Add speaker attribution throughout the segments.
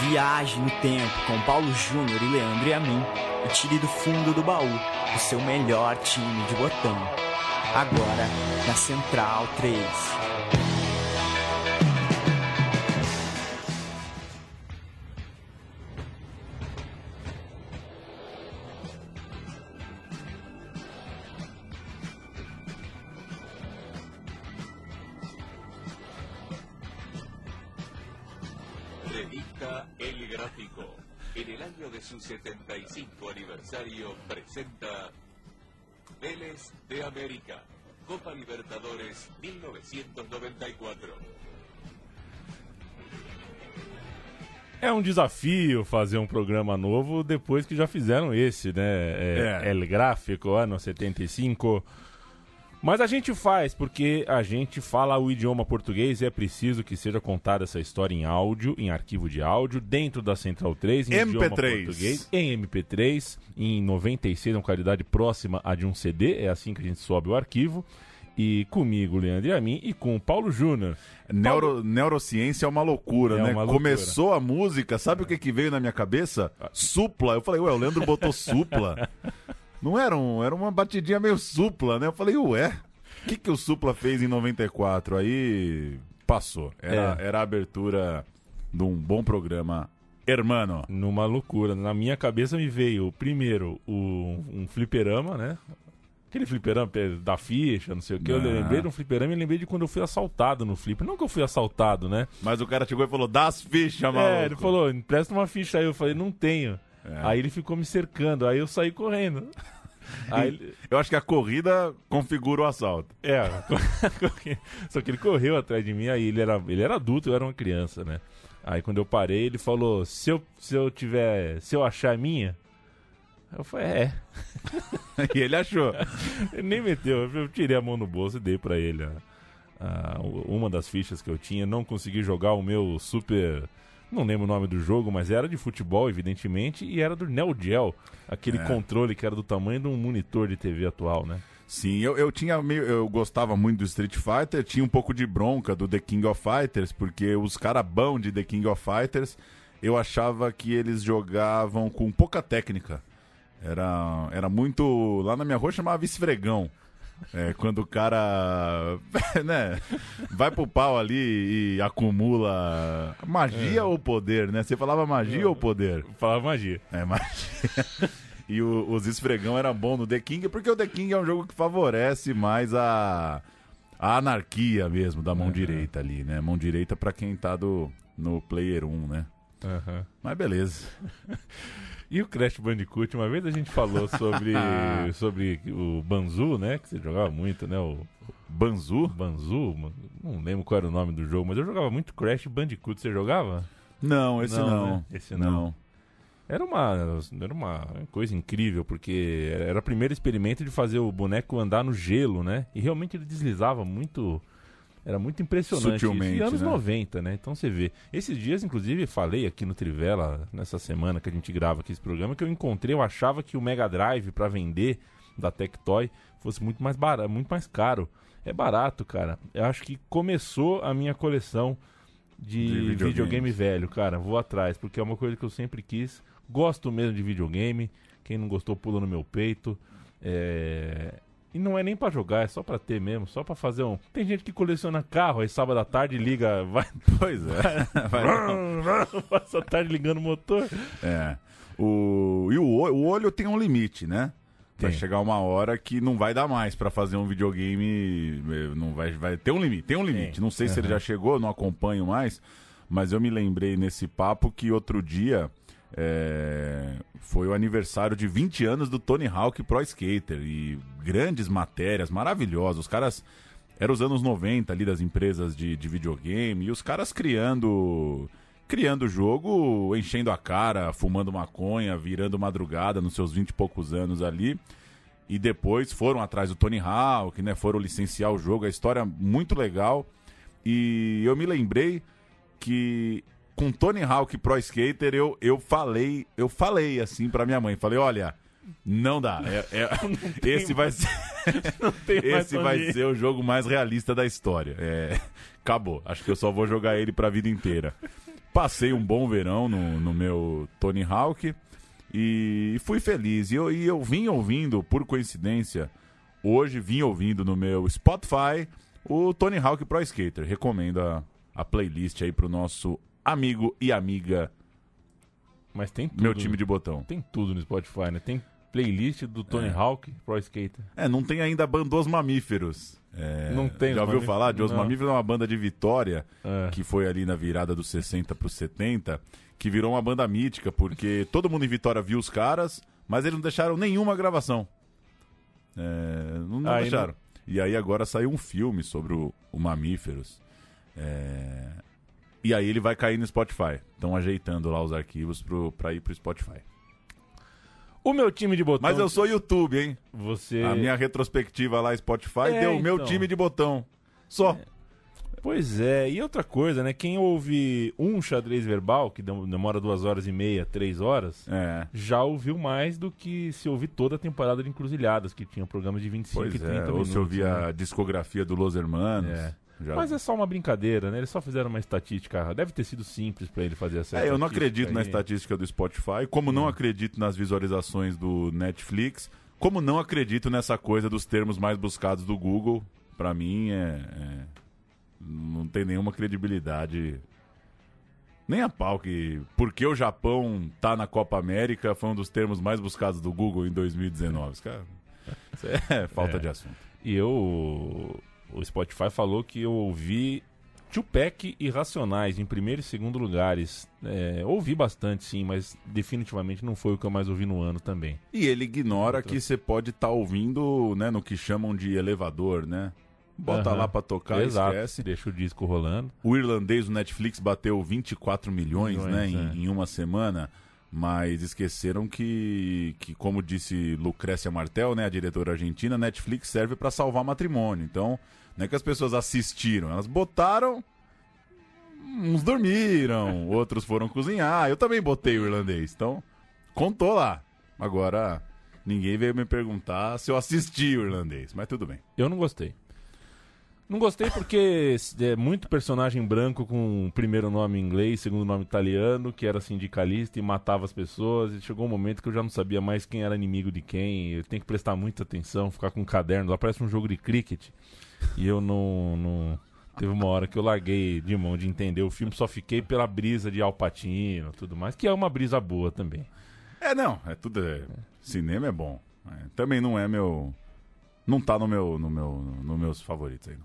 Speaker 1: Viaje no tempo com Paulo Júnior e Leandro a mim e tire do fundo do baú o seu melhor time de botão. Agora na Central 3.
Speaker 2: 1994.
Speaker 3: É um desafio fazer um programa novo depois que já fizeram esse, né? É,
Speaker 4: É.
Speaker 3: El Gráfico, ano 75. Mas a gente faz porque a gente fala o idioma português e é preciso que seja contada essa história em áudio, em arquivo de áudio, dentro da Central 3, em idioma
Speaker 4: MP3.
Speaker 3: português, em MP3, em 96, uma qualidade próxima a de um CD, é assim que a gente sobe o arquivo. E comigo, Leandro e a mim, e com o Paulo Júnior.
Speaker 4: Neuro, neurociência é uma loucura,
Speaker 3: É
Speaker 4: né?
Speaker 3: uma loucura.
Speaker 4: Começou a música, sabe o que, que veio na minha cabeça? Supla. Eu falei, ué, o Leandro botou supla. Não era, um, era uma batidinha meio supla, né? Eu falei, ué, o que, que o supla fez em 94? Aí passou. Era,
Speaker 3: É.
Speaker 4: era a abertura de um bom programa. Hermano.
Speaker 3: numa loucura. Na minha cabeça me veio primeiro o, um fliperama, né? Aquele fliperama pe- da ficha, não sei o que. Eu
Speaker 4: Ah.
Speaker 3: lembrei de um fliperama e lembrei de quando eu fui assaltado no flipper. Não que eu fui assaltado, né?
Speaker 4: Mas o cara chegou e falou, dá as fichas, maluco.
Speaker 3: É, ele falou, empresta uma ficha aí. Eu falei, não tenho.
Speaker 4: É.
Speaker 3: Aí ele ficou me cercando, aí eu saí correndo. Aí
Speaker 4: Eu acho que a corrida configura o assalto.
Speaker 3: É, só que ele correu atrás de mim, aí ele era, ele era adulto, eu era uma criança, né? Aí quando eu parei, ele falou, se eu, se eu tiver, se eu achar minha, eu falei, é.
Speaker 4: e ele achou.
Speaker 3: Ele nem meteu, eu tirei a mão no bolso e dei pra ele a- a- uma das fichas que eu tinha. Não consegui jogar o meu super. Não lembro o nome do jogo, mas era de futebol, evidentemente, e era do Neo Geo, aquele
Speaker 4: É.
Speaker 3: controle que era do tamanho de um monitor de TV atual, né?
Speaker 4: Sim, eu, eu tinha meio. Eu gostava muito do Street Fighter, tinha um pouco de bronca do The King of Fighters, porque os caras bons de The King of Fighters, eu achava que eles jogavam com pouca técnica. Era, era muito. Lá na minha rua chamava esfregão. É, quando o cara né, vai pro pau ali e acumula magia ou poder, né? Você falava magia ou poder?
Speaker 3: Falava magia.
Speaker 4: É, magia. E o- os esfregão era bom no The King, porque o The King é um jogo que favorece mais a, a anarquia mesmo da mão direita ali, né? Mão direita pra quem tá do, no Player 1, né?
Speaker 3: Aham.
Speaker 4: Mas beleza.
Speaker 3: E o Crash Bandicoot, uma vez a gente falou sobre, sobre o Banzu, né? Que você jogava muito, né? O
Speaker 4: Banzu?
Speaker 3: Banzu, não lembro qual era o nome do jogo, mas eu jogava muito Crash Bandicoot. Você jogava?
Speaker 4: Não, esse
Speaker 3: Não,
Speaker 4: não.
Speaker 3: né? Esse não. Era uma, era uma coisa incrível, porque era o primeiro experimento de fazer o boneco andar no gelo, né? E realmente ele deslizava muito. Era muito impressionante. isso.
Speaker 4: Sutilmente,
Speaker 3: E anos
Speaker 4: né?
Speaker 3: 90, né? Então você vê. Esses dias, inclusive, falei aqui no Trivela, nessa semana que a gente grava aqui esse programa, que eu encontrei, eu achava que o Mega Drive para vender da Tectoy fosse muito mais barato, muito mais caro. É barato, cara. Eu acho que começou a minha coleção de,
Speaker 4: De
Speaker 3: videogame velho, cara. Vou atrás, porque é uma coisa que eu sempre quis. Gosto mesmo de videogame. Quem não gostou, pula no meu peito. É, E não é nem pra jogar, é só pra ter mesmo, só pra fazer um. Tem gente que coleciona carro, aí sábado à tarde liga, vai.
Speaker 4: Pois é. Vai-
Speaker 3: Passa a tarde ligando o motor.
Speaker 4: é. O, e o, o- olho tem um limite, né? Vai
Speaker 3: Tem.
Speaker 4: chegar uma hora que não vai dar mais pra fazer um videogame. eh, Não vai, vai ter um limite. Tem um limite.
Speaker 3: Tem.
Speaker 4: Não sei se ele já chegou, não acompanho mais. Mas eu me lembrei nesse papo que outro dia eh, foi o aniversário de 20 anos do Tony Hawk Pro Skater. E grandes matérias, maravilhosas. Os caras Era os anos 90 ali das empresas de, de videogame e os caras criando criando o jogo, enchendo a cara, fumando maconha, virando madrugada nos seus 20 e poucos anos ali. E depois foram atrás do Tony Hawk, né? Foram licenciar o jogo, a história muito legal. E eu me lembrei que com Tony Hawk Pro Skater eu, eu falei, eu falei assim para minha mãe, falei, olha, não dá. É, é, não esse vai ser esse vai ser o jogo mais realista da história. É, acabou. Acho que eu só vou jogar ele pra vida inteira. Passei um bom verão no, no meu Tony Hawk e fui feliz. E eu, e eu vim ouvindo, por coincidência, hoje vim ouvindo no meu Spotify o Tony Hawk Pro Skater. Recomendo a, a playlist aí pro nosso amigo e amiga.
Speaker 3: Mas tem tudo.
Speaker 4: Meu time de botão.
Speaker 3: Tem tudo no Spotify, né? Tem playlist do Tony é. Hawk Pro Skater.
Speaker 4: É, não tem ainda Bandos Mamíferos. É, não tem. Já ouviu falar de Os não. Mamíferos? É uma banda de Vitória, é. que foi ali na virada dos 60 para os 70, que virou uma banda mítica, porque todo mundo em Vitória viu os caras, mas eles não deixaram nenhuma gravação. É, não, não deixaram. Não... E aí agora saiu um filme sobre o, o Mamíferos. É... E aí ele vai cair no Spotify. Estão ajeitando lá os arquivos pro, pra ir pro Spotify.
Speaker 3: O meu time de botão.
Speaker 4: Mas eu sou YouTube, hein?
Speaker 3: Você.
Speaker 4: A minha retrospectiva lá, Spotify, é, deu o meu então. time de botão. Só. É.
Speaker 3: Pois é, e outra coisa, né? Quem ouve um xadrez verbal, que demora duas horas e meia, três horas,
Speaker 4: é.
Speaker 3: já ouviu mais do que se ouvir toda a temporada de Encruzilhadas, que tinha programas de 25 pois e 30 é, minutos.
Speaker 4: Ou se ouvir né? a discografia do Los Hermanos. É.
Speaker 3: Já... Mas é só uma brincadeira, né? Eles só fizeram uma estatística. Deve ter sido simples para ele fazer essa
Speaker 4: É, eu não acredito aí. na estatística do Spotify, como não hum. acredito nas visualizações do Netflix, como não acredito nessa coisa dos termos mais buscados do Google. Para mim, é, é, não tem nenhuma credibilidade. Nem a pau que. Porque o Japão tá na Copa América foi um dos termos mais buscados do Google em 2019. Cara, isso é falta é. de assunto.
Speaker 3: E eu o Spotify falou que eu ouvi Tupac e Racionais em primeiro e segundo lugares. É, ouvi bastante, sim, mas definitivamente não foi o que eu mais ouvi no ano também.
Speaker 4: E ele ignora Outra... que você pode estar tá ouvindo né, no que chamam de elevador, né? Bota uhum. lá pra tocar Exato. esquece.
Speaker 3: Deixa o disco rolando.
Speaker 4: O irlandês, o Netflix, bateu 24 milhões, milhões né, é. em, em uma semana mas esqueceram que, que como disse Lucrécia Martel, né, a diretora argentina, Netflix serve para salvar matrimônio. Então, não é que as pessoas assistiram, elas botaram, uns dormiram, outros foram cozinhar. Eu também botei o irlandês, então contou lá. Agora, ninguém veio me perguntar se eu assisti o irlandês, mas tudo bem.
Speaker 3: Eu não gostei. Não gostei porque é muito personagem branco com primeiro nome inglês, segundo nome italiano, que era sindicalista e matava as pessoas. E chegou um momento que eu já não sabia mais quem era inimigo de quem. Eu tenho que prestar muita atenção, ficar com um caderno. Lá parece um jogo de cricket. E eu não, não. Teve uma hora que eu larguei de mão de entender o filme, só fiquei pela brisa de Alpatino tudo mais, que é uma brisa boa também.
Speaker 4: É, não, é tudo. É, cinema é bom. É, também não é meu. Não tá no meu, no meu, nos meus favoritos aí.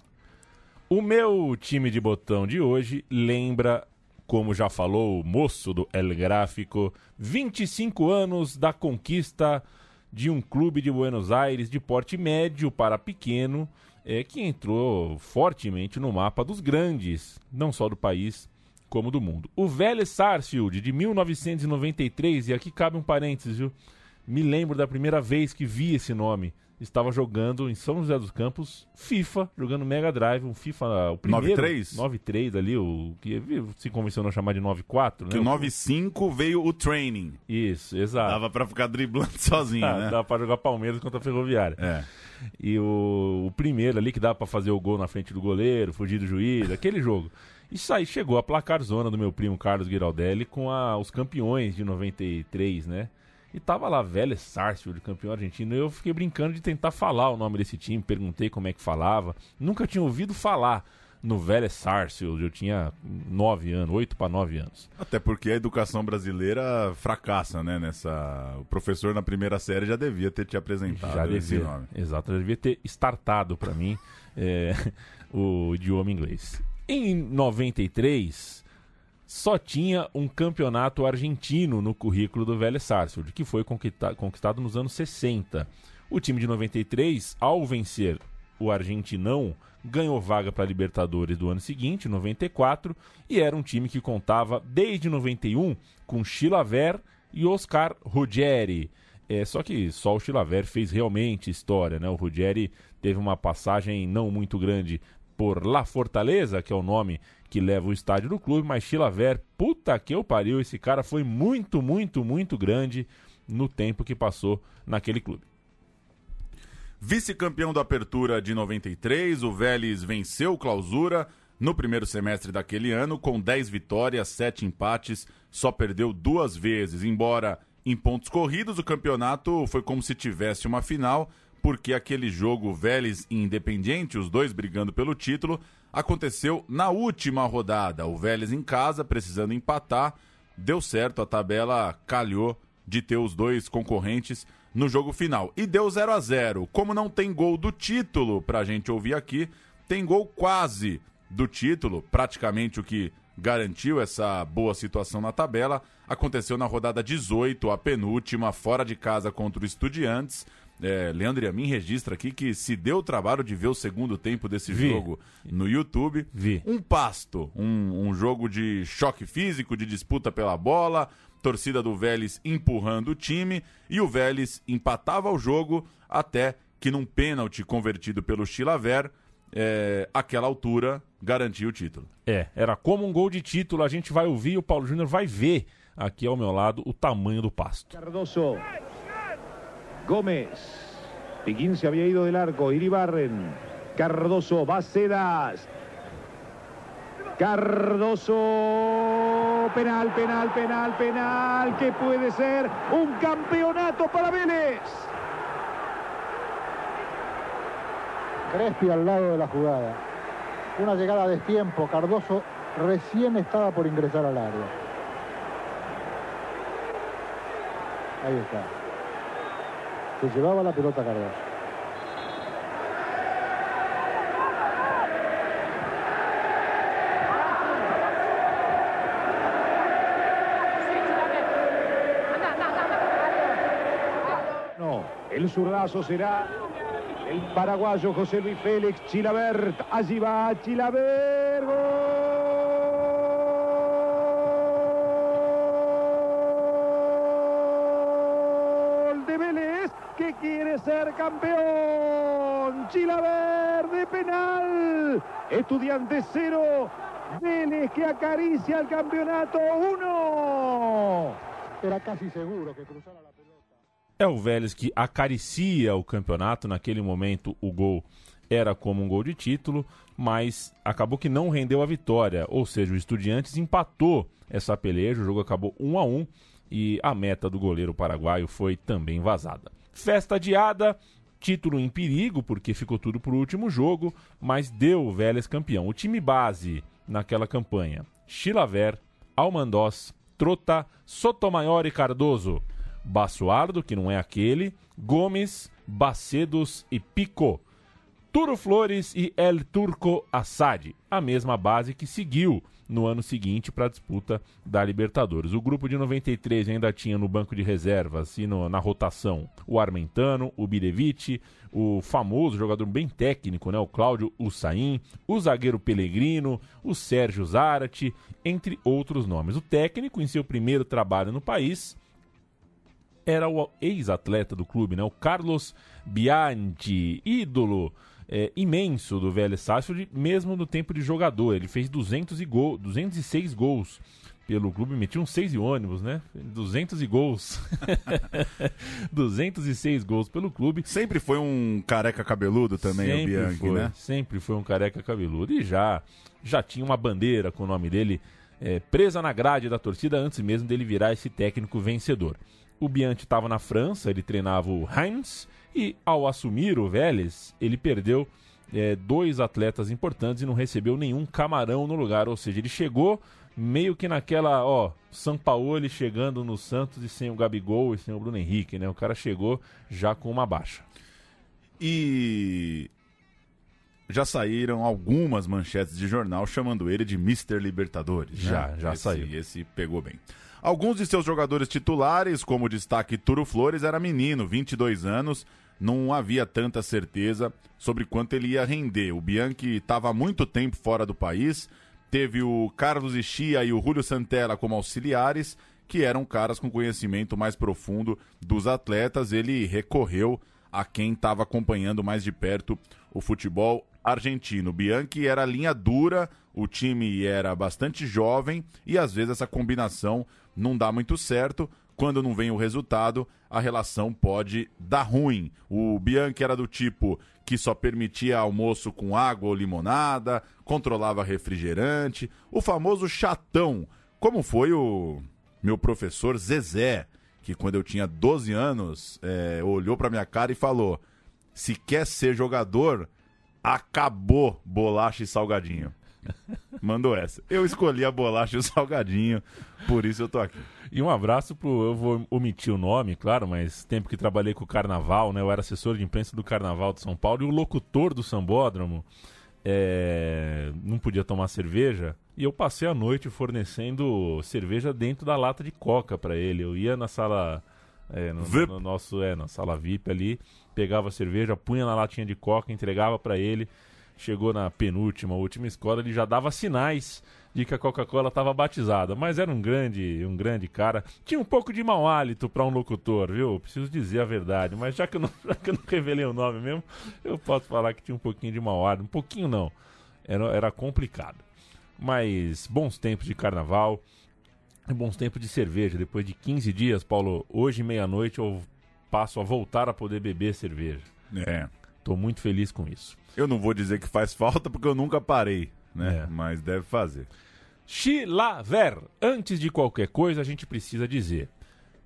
Speaker 3: O meu time de botão de hoje lembra, como já falou o moço do El Gráfico, 25 anos da conquista de um clube de Buenos Aires de porte médio para pequeno, é, que entrou fortemente no mapa dos grandes, não só do país, como do mundo. O Vélez Sarsfield, de 1993, e aqui cabe um parênteses, viu? Me lembro da primeira vez que vi esse nome estava jogando em São José dos Campos FIFA, jogando Mega Drive, um FIFA, o primeiro
Speaker 4: 93?
Speaker 3: 93 ali, o que se convencionou chamar de 94, né?
Speaker 4: Que o 95 veio o training.
Speaker 3: Isso, exato.
Speaker 4: Dava para ficar driblando sozinho, ah, né?
Speaker 3: Dava para jogar Palmeiras contra a Ferroviária.
Speaker 4: É.
Speaker 3: E o, o primeiro ali que dava para fazer o gol na frente do goleiro, fugir do juiz, aquele jogo. Isso aí chegou a placar zona do meu primo Carlos Giraldelli com a, os campeões de 93, né? E tava lá, Vélez Sarsfield, campeão argentino. Eu fiquei brincando de tentar falar o nome desse time, perguntei como é que falava. Nunca tinha ouvido falar no Vélez Sarsfield. Eu tinha nove anos, oito para nove anos.
Speaker 4: Até porque a educação brasileira fracassa, né? Nessa... O professor na primeira série já devia ter te apresentado já esse devia, nome.
Speaker 3: Exato, já devia ter startado para mim é, o idioma inglês. Em 93 só tinha um campeonato argentino no currículo do Vélez Sarsfield, que foi conquistado nos anos 60. O time de 93, ao vencer o argentinão, ganhou vaga para a Libertadores do ano seguinte, 94, e era um time que contava desde 91 com Chilaver e Oscar Ruggeri. É, só que só o Chilaver fez realmente história, né? O Ruggeri teve uma passagem não muito grande por La Fortaleza, que é o nome que leva o estádio do clube, mas Chilaver, puta que eu pariu, esse cara foi muito, muito, muito grande no tempo que passou naquele clube.
Speaker 4: Vice-campeão da Apertura de 93, o Vélez venceu Clausura no primeiro semestre daquele ano com 10 vitórias, 7 empates, só perdeu duas vezes, embora em pontos corridos o campeonato foi como se tivesse uma final, porque aquele jogo Vélez e Independiente, os dois brigando pelo título, aconteceu na última rodada. O Vélez em casa, precisando empatar, deu certo, a tabela calhou de ter os dois concorrentes no jogo final. E deu 0 a 0 Como não tem gol do título pra gente ouvir aqui, tem gol quase do título, praticamente o que garantiu essa boa situação na tabela. Aconteceu na rodada 18, a penúltima, fora de casa contra o Estudiantes. É, Leandro Yamin registra aqui que se deu o trabalho de ver o segundo tempo desse
Speaker 3: Vi.
Speaker 4: jogo no YouTube.
Speaker 3: Vi.
Speaker 4: Um pasto, um, um jogo de choque físico, de disputa pela bola, torcida do Vélez empurrando o time e o Vélez empatava o jogo até que num pênalti convertido pelo Chilaver, é, aquela altura garantia o título.
Speaker 3: É, era como um gol de título, a gente vai ouvir, o Paulo Júnior vai ver aqui ao meu lado o tamanho do pasto.
Speaker 5: Cardoso. Gómez. Piquín se había ido del arco. Iribarren. Cardoso. Bacedas. Cardoso. Penal, penal, penal, penal. Que puede ser un campeonato para Vélez.
Speaker 6: Crespi al lado de la jugada. Una llegada a destiempo. Cardoso recién estaba por ingresar al área. Ahí está. Se llevaba la pelota Cardoso.
Speaker 5: No, el zurdazo será el paraguayo José Luis Félix Chilabert. Allí va Chilabert. Ser campeón. Chilabert de penal. Estudiante cero. Vélez que acaricia el campeonato uno.
Speaker 6: Era casi seguro que cruzara la pelota.
Speaker 3: É o Vélez que acaricia o campeonato. Naquele momento, o gol era como um gol de título, mas acabou que não rendeu a vitória. Ou seja, o Estudiantes empatou essa peleja. O jogo acabou 1 a 1 e a meta do goleiro paraguaio foi também vazada. Festa adiada, título em perigo, porque ficou tudo pro último jogo, mas deu o Vélez campeão. O time base naquela campanha: Chilaver, Almandós, Trota, Sotomayor e Cardoso. Bassuardo, que não é aquele, Gomes, Bacedos e Pico. Turo Flores e El Turco Assad, a mesma base que seguiu no ano seguinte para a disputa da Libertadores. O grupo de 93 ainda tinha no banco de reservas e no- na rotação o Armentano, o Birevic, o famoso jogador bem técnico, né, o Cláudio Ussain, o zagueiro Pellegrino, o Sérgio Zarate, entre outros nomes. O técnico, em seu primeiro trabalho no país, era o ex-atleta do clube, né? O Carlos Bianchi, ídolo é, imenso do Vélez Sarsfield, mesmo no tempo de jogador. Ele fez 200 e gol, 206 gols pelo clube, metia uns 6 e ônibus, né? 200 e gols. 206 gols pelo clube.
Speaker 4: Sempre foi um careca cabeludo também, o
Speaker 3: sempre
Speaker 4: Bianchi,
Speaker 3: foi,
Speaker 4: né?
Speaker 3: Sempre foi um careca cabeludo. E já, já tinha uma bandeira com o nome dele é, presa na grade da torcida antes mesmo dele virar esse técnico vencedor. O Bianchi estava na França, ele treinava o Heinz e ao assumir o Vélez, ele perdeu é, dois atletas importantes e não recebeu nenhum camarão no lugar. Ou seja, ele chegou meio que naquela, ó, São Paulo chegando no Santos e sem o Gabigol e sem o Bruno Henrique, né? O cara chegou já com uma baixa.
Speaker 4: E já saíram algumas manchetes de jornal chamando ele de Mr. Libertadores. né?
Speaker 3: Já, já
Speaker 4: esse,
Speaker 3: saiu.
Speaker 4: Esse pegou bem. Alguns de seus jogadores titulares, como o destaque Turo Flores, era menino, 22 anos, não havia tanta certeza sobre quanto ele ia render. O Bianchi estava há muito tempo fora do país, teve o Carlos Ischia e o Julio Santella como auxiliares, que eram caras com conhecimento mais profundo dos atletas. Ele recorreu a quem estava acompanhando mais de perto o futebol argentino. Bianchi era linha dura, o time era bastante jovem e às vezes essa combinação não dá muito certo. Quando não vem o resultado, a relação pode dar ruim. O Bianchi era do tipo que só permitia almoço com água ou limonada, controlava refrigerante, o famoso chatão, como foi o meu professor Zezé, que quando eu tinha 12 anos, é, olhou para minha cara e falou: se quer ser jogador, acabou bolacha e salgadinho. Mandou essa. Eu escolhi a bolacha e o salgadinho, por isso eu tô aqui.
Speaker 3: E um abraço pro. Eu vou omitir o nome, claro, mas tempo que trabalhei com o Carnaval, né? Eu era assessor de imprensa do Carnaval de São Paulo e o locutor do Sambódromo é, não podia tomar cerveja. E eu passei a noite fornecendo cerveja dentro da lata de coca para ele. Eu ia na sala. É, no, no nosso, é, na sala VIP ali, pegava a cerveja, punha na latinha de coca, entregava para ele. Chegou na penúltima, última escola, ele já dava sinais de que a Coca-Cola estava batizada, mas era um grande, um grande cara. Tinha um pouco de mau hálito para um locutor, viu? Preciso dizer a verdade, mas já que, eu não, já que eu não revelei o nome mesmo, eu posso falar que tinha um pouquinho de mau hálito. Um pouquinho não, era, era complicado. Mas bons tempos de carnaval, bons tempos de cerveja. Depois de 15 dias, Paulo, hoje meia-noite eu passo a voltar a poder beber cerveja.
Speaker 4: É.
Speaker 3: Tô muito feliz com isso.
Speaker 4: Eu não vou dizer que faz falta porque eu nunca parei, né?
Speaker 3: É.
Speaker 4: Mas deve fazer.
Speaker 3: Chilaver. Antes de qualquer coisa, a gente precisa dizer.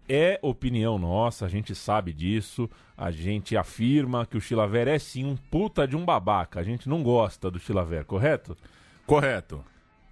Speaker 3: É opinião nossa, a gente sabe disso, a gente afirma que o Chilaver é sim um puta de um babaca. A gente não gosta do Chilaver, correto?
Speaker 4: Correto.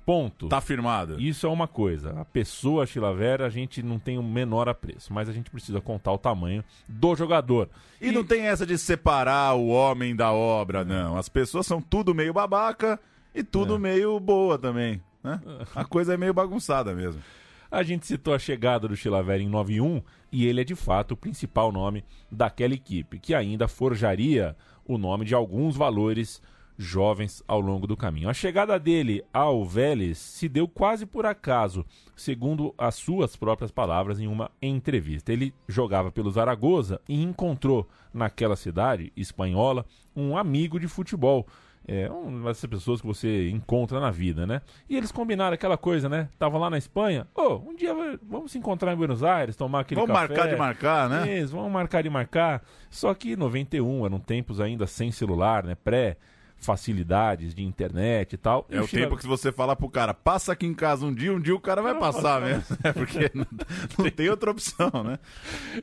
Speaker 3: Ponto.
Speaker 4: Tá firmado.
Speaker 3: Isso é uma coisa. A pessoa Chilaver a gente não tem o menor apreço, mas a gente precisa contar o tamanho do jogador.
Speaker 4: E não tem essa de separar o homem da obra, não. As pessoas são tudo meio babaca e tudo
Speaker 3: É.
Speaker 4: meio boa também, né? A coisa é meio bagunçada mesmo.
Speaker 3: A gente citou a chegada do Chilaver em 91 e ele é de fato o principal nome daquela equipe, que ainda forjaria o nome de alguns valores jovens ao longo do caminho. A chegada dele ao Vélez se deu quase por acaso, segundo as suas próprias palavras em uma entrevista. Ele jogava pelo Zaragoza e encontrou naquela cidade espanhola um amigo de futebol. É, uma dessas pessoas que você encontra na vida, né? E eles combinaram aquela coisa, né? Tava lá na Espanha. Ô, um dia vamos se encontrar em Buenos Aires, tomar aquele
Speaker 4: Vamos
Speaker 3: café.
Speaker 4: marcar de marcar, né?
Speaker 3: Isso, vamos marcar de marcar. Só que 91 eram tempos ainda sem celular, né? Pré facilidades de internet e tal. E
Speaker 4: É o
Speaker 3: Chila-
Speaker 4: tempo que se você falar pro cara, passa aqui em casa um dia, um dia o cara vai passar mesmo. É porque não, não tem outra opção, né?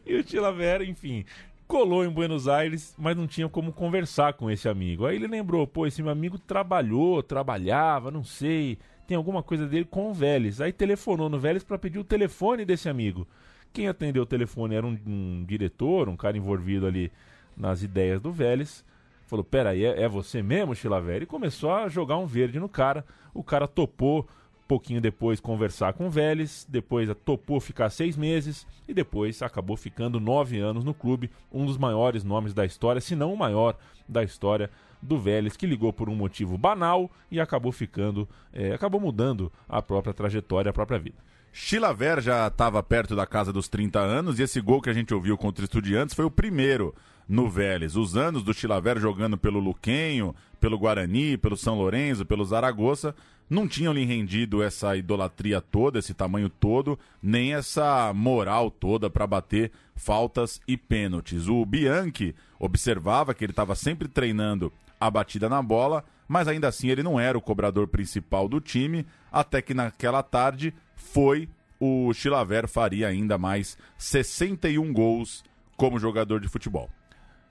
Speaker 3: E o Tilavera, enfim, colou em Buenos Aires, mas não tinha como conversar com esse amigo. Aí ele lembrou, pô, esse meu amigo trabalhou, trabalhava, não sei, tem alguma coisa dele com o Vélez. Aí telefonou no Vélez para pedir o telefone desse amigo. Quem atendeu o telefone era um, um diretor, um cara envolvido ali nas ideias do Vélez. Falou, peraí, é, é você mesmo, Chilavera? E começou a jogar um verde no cara. O cara topou, pouquinho depois, conversar com o Vélez. Depois topou ficar seis meses. E depois acabou ficando nove anos no clube. Um dos maiores nomes da história, se não o maior da história do Vélez, que ligou por um motivo banal e acabou ficando, é, acabou mudando a própria trajetória, a própria vida.
Speaker 4: Chilaver já estava perto da casa dos 30 anos e esse gol que a gente ouviu contra o Estudiantes foi o primeiro no Vélez. Os anos do Chilaver jogando pelo Luquenho, pelo Guarani, pelo São Lourenço, pelo Zaragoza, não tinham lhe rendido essa idolatria toda, esse tamanho todo, nem essa moral toda para bater faltas e pênaltis. O Bianchi observava que ele estava sempre treinando a batida na bola, mas ainda assim ele não era o cobrador principal do time, até que naquela tarde foi o Chilaver faria ainda mais 61 gols como jogador de futebol.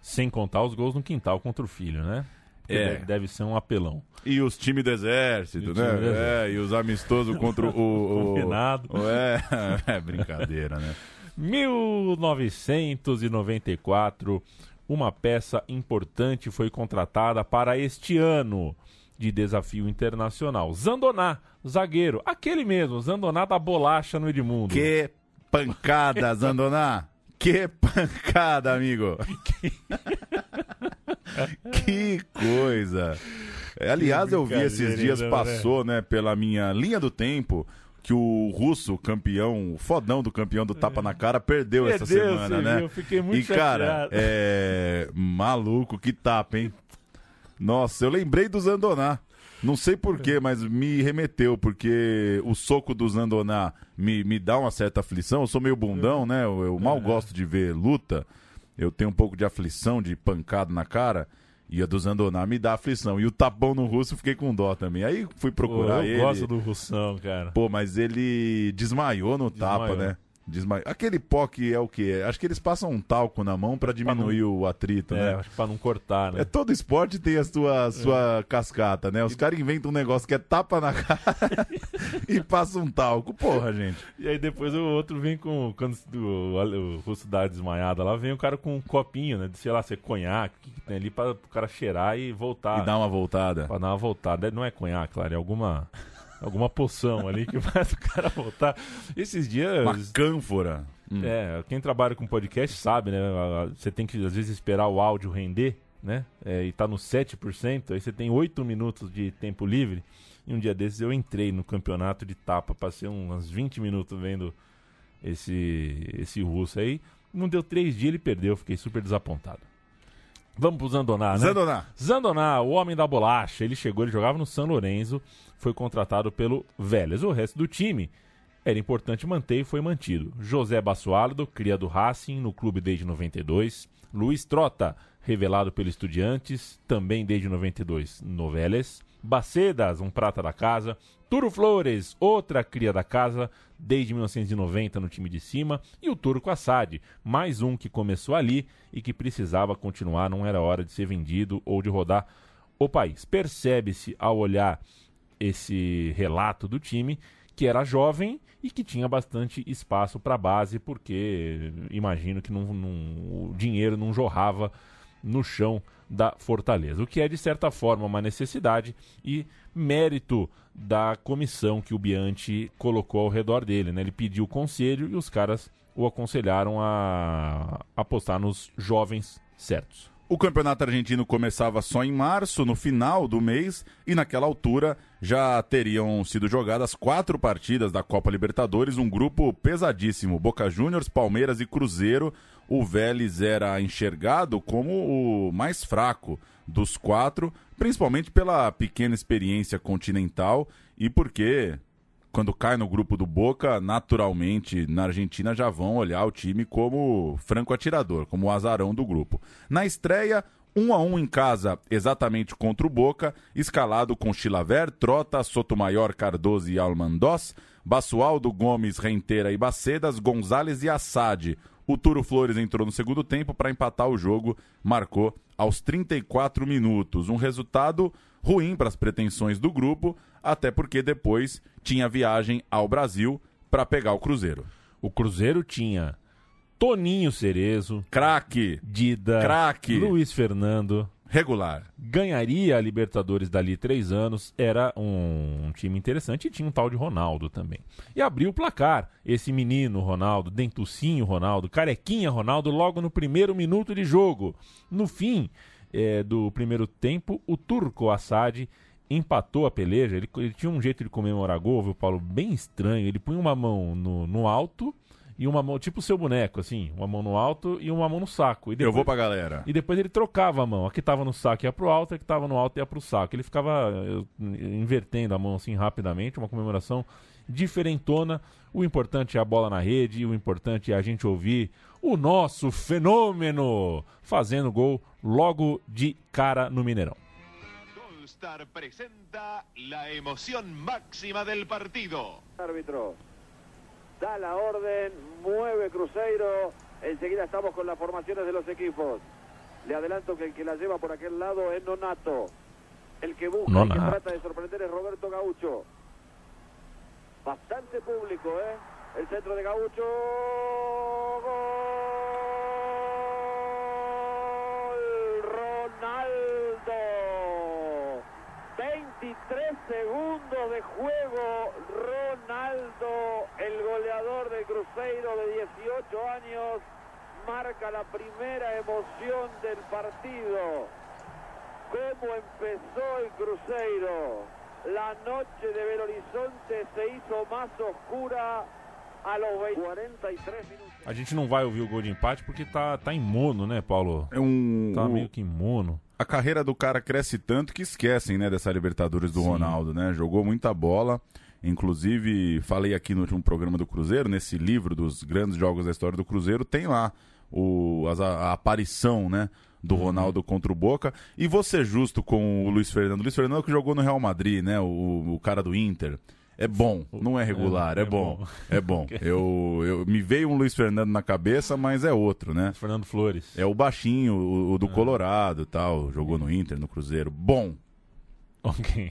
Speaker 3: Sem contar os gols no quintal contra o filho, né?
Speaker 4: É.
Speaker 3: Deve, ser um apelão.
Speaker 4: E os times do exército,
Speaker 3: E
Speaker 4: né?
Speaker 3: do
Speaker 4: É, e os amistosos contra o. o.
Speaker 3: Combinado.
Speaker 4: É, é brincadeira, né?
Speaker 3: 1994, uma peça importante foi contratada para este ano de desafio internacional. Zandoná, zagueiro, aquele mesmo, Zandoná da bolacha no Edmundo.
Speaker 4: Que pancada, Zandoná! Que pancada, amigo! que coisa. É, Aliás, eu vi esses dias, passou, né, pela minha linha do tempo, que o russo, campeão, o fodão do campeão do tapa na cara, perdeu, essa semana, né?
Speaker 3: viu? Eu fiquei muito
Speaker 4: e, cara,
Speaker 3: chateado.
Speaker 4: é. Maluco, que tapa, hein? Nossa, eu lembrei do Zandoná. Não sei porquê, mas me remeteu, porque o soco do Zandoná me, me dá uma certa aflição. Eu sou meio bundão, né? Eu, eu mal gosto de ver luta. Eu tenho um pouco de aflição, de pancada na cara. E a do Zandoná me dá aflição. E o tapão no russo eu fiquei com dó também. Aí fui
Speaker 3: Pô,
Speaker 4: procurar
Speaker 3: eu
Speaker 4: ele.
Speaker 3: gosto do Russão, cara.
Speaker 4: Pô, mas ele desmaiou no tapa,
Speaker 3: Desmaiou.
Speaker 4: né? Desmaiou. Aquele pó que é o quê? Acho que eles passam um talco na mão pra diminuir o atrito,
Speaker 3: É,
Speaker 4: né?
Speaker 3: acho que pra não cortar, né?
Speaker 4: É, todo esporte tem a sua, sua cascata, né? Os caras inventam um negócio que é tapa na cara e passa um talco. Porra, gente.
Speaker 3: E aí depois o outro vem com. Quando o, o russo dá desmaiada lá, vem o cara com um copinho, né? De, sei lá, se é conhaque, que, que tem ali pra o cara cheirar e voltar.
Speaker 4: E dá uma voltada.
Speaker 3: Pra dar uma voltada. Não é conhaque, claro, é alguma. Alguma poção ali que faz o cara voltar. Esses dias.
Speaker 4: Uma cânfora. Hum.
Speaker 3: É, quem trabalha com podcast sabe, né? Você tem que, às vezes, esperar o áudio render, né? É, e tá no 7%, aí você tem 8 minutos de tempo livre. E um dia desses eu entrei no campeonato de tapa, passei uns 20 minutos vendo esse, esse russo aí. Não deu 3 dias, ele perdeu, fiquei super desapontado. Vamos pro Zandoná, né?
Speaker 4: Zandoná.
Speaker 3: Zandoná, o homem da bolacha, ele chegou, ele jogava no San Lorenzo, foi contratado pelo Vélez. O resto do time era importante manter e foi mantido. José Bassualdo, cria do Racing, no clube desde 92. Luiz Trota, revelado pelo Estudiantes, também desde 92 no Vélez. Bacedas, um prata da casa. Turo Flores, outra cria da casa, desde 1990 no time de cima. E o Turco Assad, mais um que começou ali e que precisava continuar, não era hora de ser vendido ou de rodar o país. Percebe-se ao olhar esse relato do time que era jovem e que tinha bastante espaço para base, porque imagino que não, não- o dinheiro não jorrava no chão da Fortaleza. O que é, de certa forma, uma necessidade e mérito da comissão que o Bianchi colocou ao redor dele. Né? Ele pediu conselho e os caras o aconselharam a apostar nos jovens certos.
Speaker 4: O campeonato argentino começava só em março, no final do mês, e naquela altura já teriam sido jogadas quatro partidas da Copa Libertadores, um grupo pesadíssimo: Boca Juniors, Palmeiras e Cruzeiro. O Vélez era enxergado como o mais fraco dos quatro, principalmente pela pequena experiência continental e porque quando cai no grupo do Boca, naturalmente na Argentina já vão olhar o time como franco atirador, como o azarão do grupo. Na estreia, um a um em casa, exatamente contra o Boca, escalado com Chilaver, Trota, Sotomayor, Cardoso e Almandós, Basualdo, Gomes, Renteira e Bacedas, Gonzalez e Assad. O Turo Flores entrou no segundo tempo para empatar o jogo, marcou aos 34 minutos. Um resultado ruim para as pretensões do grupo, até porque depois tinha viagem ao Brasil para pegar o Cruzeiro.
Speaker 3: O Cruzeiro tinha Toninho Cerezo,
Speaker 4: Craque,
Speaker 3: Dida,
Speaker 4: Craque.
Speaker 3: Luiz Fernando,
Speaker 4: regular.
Speaker 3: ganharia a Libertadores dali três anos, era um, um time interessante e tinha um tal de Ronaldo também. E abriu o placar, esse menino Ronaldo, dentucinho Ronaldo, carequinha Ronaldo, logo no primeiro minuto de jogo. No fim eh, do primeiro tempo, o turco Assad empatou a peleja, ele, ele tinha um jeito de comemorar gol, viu, Paulo, bem estranho, ele punha uma mão no, no alto... E uma mão, tipo o seu boneco, assim, uma mão no alto e uma mão no saco. E
Speaker 4: Eu vou pra galera.
Speaker 3: e depois ele trocava a mão. A que tava no saco ia pro alto, a que tava no alto ia pro saco. Ele ficava eh, invertendo a mão assim rapidamente, uma comemoração diferentona. O importante é a bola na rede, o importante é a gente ouvir o nosso fenômeno fazendo gol logo de cara no Mineirão.
Speaker 7: Star presenta la emoción máxima del partido.
Speaker 5: Árbitro. Da la orden, mueve Cruzeiro. Enseguida estamos con las formaciones de los equipos. Le adelanto que el que la lleva por aquel lado es Nonato. El que busca, el que
Speaker 3: Nonato.
Speaker 5: trata de sorprender es Roberto Gaucho. Bastante público, ¿eh? El centro de Gaucho. Gol. Ronaldo. 23 segundos de juego. Ronaldo, el goleador de Cruzeiro de 18 años, marca la primera emoción del partido. cómo empezó el Cruzeiro. La noche de Belo Horizonte se hizo más oscura a los 20 43 minutos.
Speaker 3: A gente não vai ouvir o gol de empate porque tá, tá em mono, né, Paulo?
Speaker 4: É um,
Speaker 3: Tá
Speaker 4: o-
Speaker 3: meio que em mono.
Speaker 4: a carreira do cara cresce tanto que esquecem, né, dessa Libertadores do
Speaker 3: Sim.
Speaker 4: Ronaldo, né? Jogou muita bola. Inclusive, falei aqui no último programa do Cruzeiro, nesse livro dos grandes jogos da história do Cruzeiro, tem lá o, as- a, a aparição, né? Do. Ronaldo contra o Boca. E ser justo com o Luiz Fernando. O Luiz Fernando que jogou no Real Madrid, né? O, o cara do Inter. É bom, não é regular,
Speaker 3: É,
Speaker 4: é,
Speaker 3: é
Speaker 4: bom.
Speaker 3: bom.
Speaker 4: É bom. Eu, eu, me veio um Luiz Fernando na cabeça, mas é outro, né?
Speaker 3: Fernando Flores.
Speaker 4: É o baixinho, o,
Speaker 3: Ah.
Speaker 4: o do Colorado e tal. Jogou no Inter, no Cruzeiro. Bom.
Speaker 3: Ok.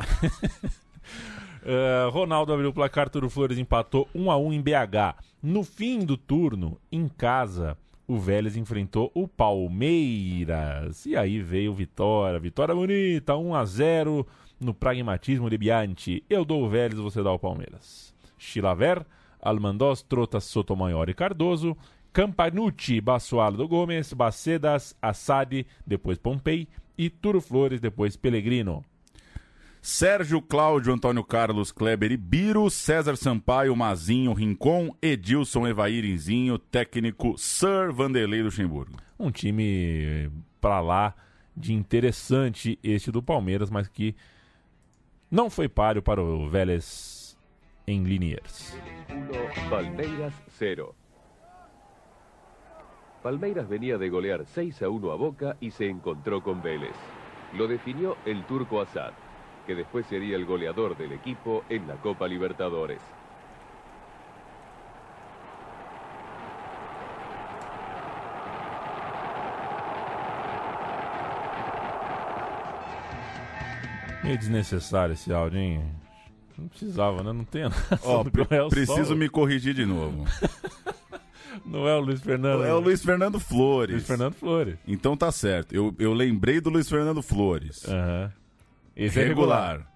Speaker 3: Eh, Ronaldo abriu o placar, Turo Flores empatou 1 a 1 em BH. No fim do turno, em casa, o Vélez enfrentou o Palmeiras. E aí veio vitória, vitória bonita, 1 a 0 no pragmatismo de Bianchi. Eu dou o Vélez, você dá o Palmeiras. Chilaver, Almandoz, Trotas, Sotomayor e Cardoso, Campanucci, Basualdo Gomes, Bacedas, Assad, depois Pompei e Turo Flores, depois Pellegrino.
Speaker 4: Sérgio Cláudio, Antônio Carlos, Kleber e Biro, César Sampaio, Mazinho, Rincon, Edilson Evairinzinho, técnico Sir Vanderlei Luxemburgo.
Speaker 3: um time pra lá de interessante este do Palmeiras, mas que não foi páreo para o Vélez em Liniers.
Speaker 2: 1, Palmeiras 0. Palmeiras venía de golear 6 a 1 a Boca y se encontró con Vélez. Lo definió el turco Assad, que después sería el goleador del equipo en la Copa Libertadores.
Speaker 3: Meio desnecessário esse áudio, hein? Não precisava, né? Não tem nada.
Speaker 4: Ó,
Speaker 3: Não
Speaker 4: pre- preciso
Speaker 3: solo.
Speaker 4: me corrigir de novo.
Speaker 3: Não é o Luiz Fernando.
Speaker 4: É o Luiz Fernando Flores.
Speaker 3: Luiz Fernando Flores.
Speaker 4: Então tá certo. Eu, eu lembrei do Luiz Fernando Flores.
Speaker 3: Aham. Esse é regular.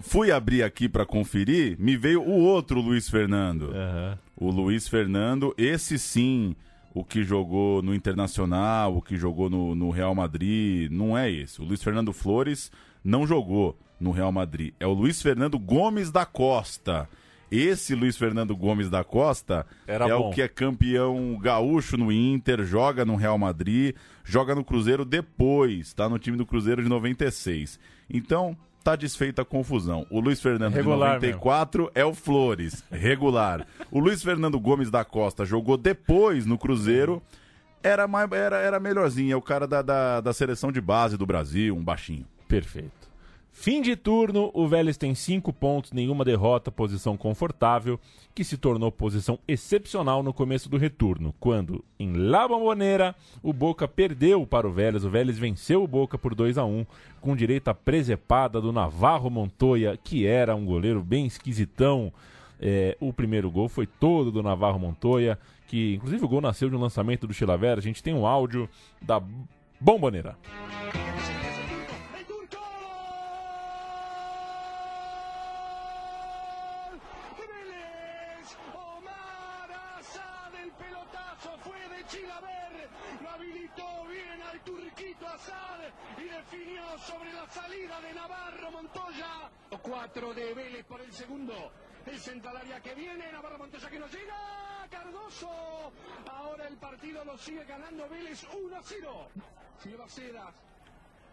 Speaker 4: Fui abrir aqui pra conferir, me veio o outro Luiz Fernando.
Speaker 3: Aham.
Speaker 4: O Luiz Fernando, esse sim, o que jogou no Internacional, o que jogou no, no Real Madrid, não é esse. O Luiz Fernando Flores não jogou no Real Madrid. É o Luiz Fernando Gomes da Costa. Esse Luiz Fernando Gomes da Costa
Speaker 3: Era
Speaker 4: é
Speaker 3: bom.
Speaker 4: o que é campeão gaúcho no Inter, joga no Real Madrid, joga no Cruzeiro depois, tá no time do Cruzeiro de 96. Então, tá desfeita a confusão. O Luiz Fernando
Speaker 3: Regular
Speaker 4: de 94 é o Flores, regular. o Luiz Fernando Gomes da Costa jogou depois no Cruzeiro, era, mais, era, era melhorzinho, é o cara da, da, da seleção de base do Brasil, um baixinho.
Speaker 3: Perfeito. Fim de turno, o Vélez tem cinco pontos, nenhuma derrota, posição confortável, que se tornou posição excepcional no começo do retorno, quando, em La Bombonera, o Boca perdeu para o Vélez. O Vélez venceu o Boca por 2 a 1 com direita presepada do Navarro Montoya, que era um goleiro bem esquisitão. É, o primeiro gol foi todo do Navarro Montoya, que inclusive o gol nasceu de um lançamento do Chilavera. A gente tem um áudio da Bombonera.
Speaker 8: Vélez, salida de Navarro Montoya. Cuatro de Vélez por el segundo, el central que viene, Navarro Montoya que no llega, Cardoso, ahora el partido lo sigue ganando Vélez 1 a 0. Sigue Bacedas,